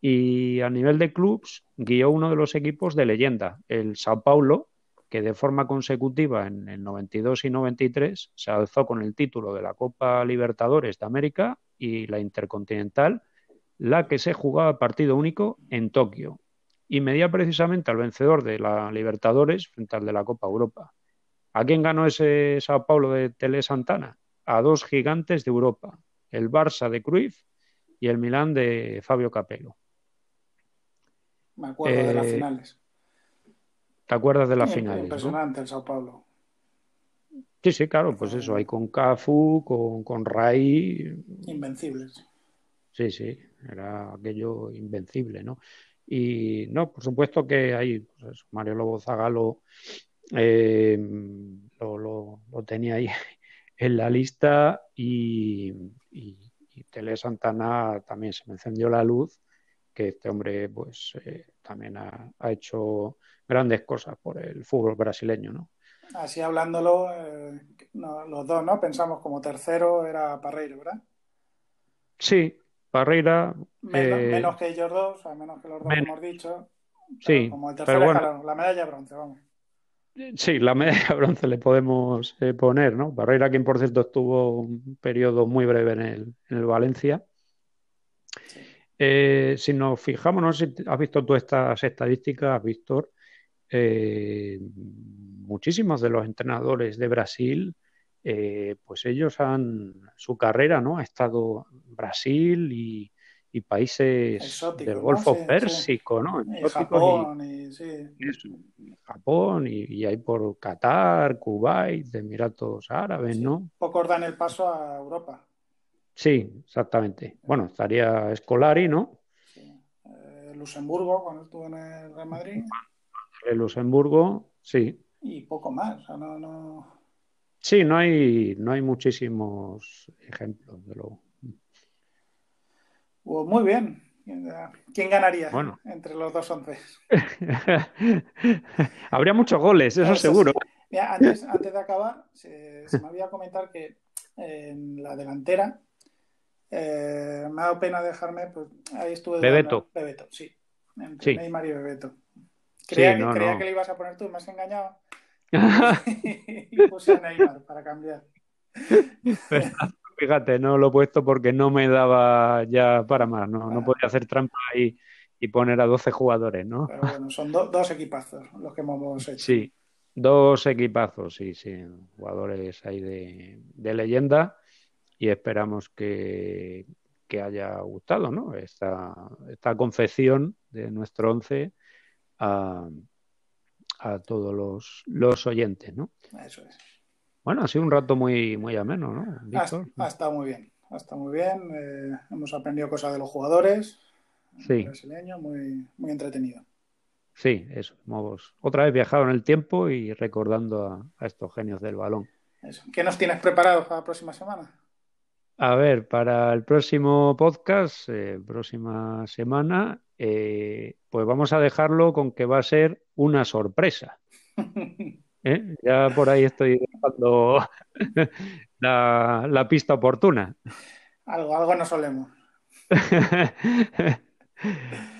Y a nivel de clubs, guió uno de los equipos de leyenda, el Sao Paulo, que de forma consecutiva en el 92 y 93 se alzó con el título de la Copa Libertadores de América y la Intercontinental, la que se jugaba partido único en Tokio, y medía precisamente al vencedor de la Libertadores frente al de la Copa Europa. ¿A quién ganó ese Sao Paulo de Tele Santana? A dos gigantes de Europa, el Barça de Cruyff y el Milán de Fabio Capello. Me acuerdo de las eh, finales. ¿Te acuerdas de las finales? Impresionante el Sao Paulo. Sí, sí, claro, pues eso, hay con Cafu, con, con Rai. Invencibles. Sí, sí, era aquello invencible, ¿no? Y no, por supuesto que hay, pues Mario Lobo Zagalo eh, lo, tenía ahí en la lista y, y, Tele Santana también se me encendió la luz, que este hombre pues eh, también ha, ha, hecho grandes cosas por el fútbol brasileño, ¿no? Así hablándolo, eh, los dos, ¿no? Pensamos como tercero era Parreira, ¿verdad? Sí, Parreira. Eh, menos, que ellos dos, a menos que los dos hemos dicho. Sí, como el tercero bueno, la medalla de bronce, vamos. Sí, la medalla de bronce le podemos eh, poner, ¿no? Parreira, quien por cierto estuvo un periodo muy breve en el, en el Valencia. Si nos fijamos, no sé si has visto tú estas estadísticas, Víctor, eh, muchísimos de los entrenadores de Brasil, eh, pues ellos han, su carrera, ¿no? Ha estado Brasil y, países del Golfo Pérsico, ¿no? Japón, y, Japón y, hay por Qatar, Kuwait, Emiratos Árabes, ¿no? Pocos dan el paso a Europa. Sí, exactamente. Bueno, estaría Scolari, ¿no? Eh, Luxemburgo, cuando estuvo en el Real Madrid. El Luxemburgo, sí. Y poco más, no, no... Sí, no hay, no hay muchísimos ejemplos de lo. Pues muy bien. ¿Quién ganaría entre los dos once? Habría muchos goles, eso, seguro. antes, antes, de acabar, se, me había comentar que en la delantera eh, me ha dado pena dejarme, pues ahí estuve. Bebeto. Bebeto, sí. Entre sí. Neymar y Bebeto. Creía, que, creía que le ibas a poner tú, me has engañado. y puse a Neymar para cambiar. Fíjate, no lo he puesto porque no me daba ya para más, no, no podía hacer trampa ahí y poner a 12 jugadores, ¿no? Pero bueno, son dos equipazos los que hemos hecho. Sí, dos equipazos, sí, sí, jugadores ahí de, de leyenda y esperamos que, que, haya gustado, ¿no? Esta, esta confección de nuestro once a, todos los, los, oyentes, ¿no? Eso es. Bueno, ha sido un rato muy, muy ameno, ¿no? Ha, estado muy bien, ha estado muy bien. Eh, hemos aprendido cosas de los jugadores. Sí. Brasileño, muy, muy entretenido. Sí, eso. Hemos otra vez viajado en el tiempo y recordando a, estos genios del balón. ¿Qué nos tienes preparado para la próxima semana? A ver, para el próximo podcast, eh, próxima semana, eh, pues vamos a dejarlo con que va a ser una sorpresa. ¿Eh? Ya por ahí estoy dejando la, pista oportuna. Algo, algo no solemos.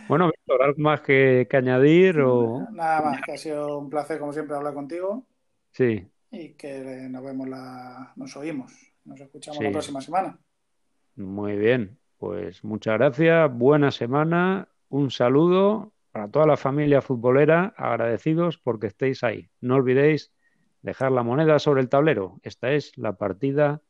bueno, Víctor, ¿algo más que, añadir? O... Nada más, que ha sido un placer, como siempre, hablar contigo. Sí. Y que nos vemos, la... nos oímos, nos escuchamos la próxima semana. Muy bien, pues muchas gracias, buena semana un saludo para toda la familia futbolera, agradecidos porque estéis ahí. No olvidéis dejar la moneda sobre el tablero. Esta es la partida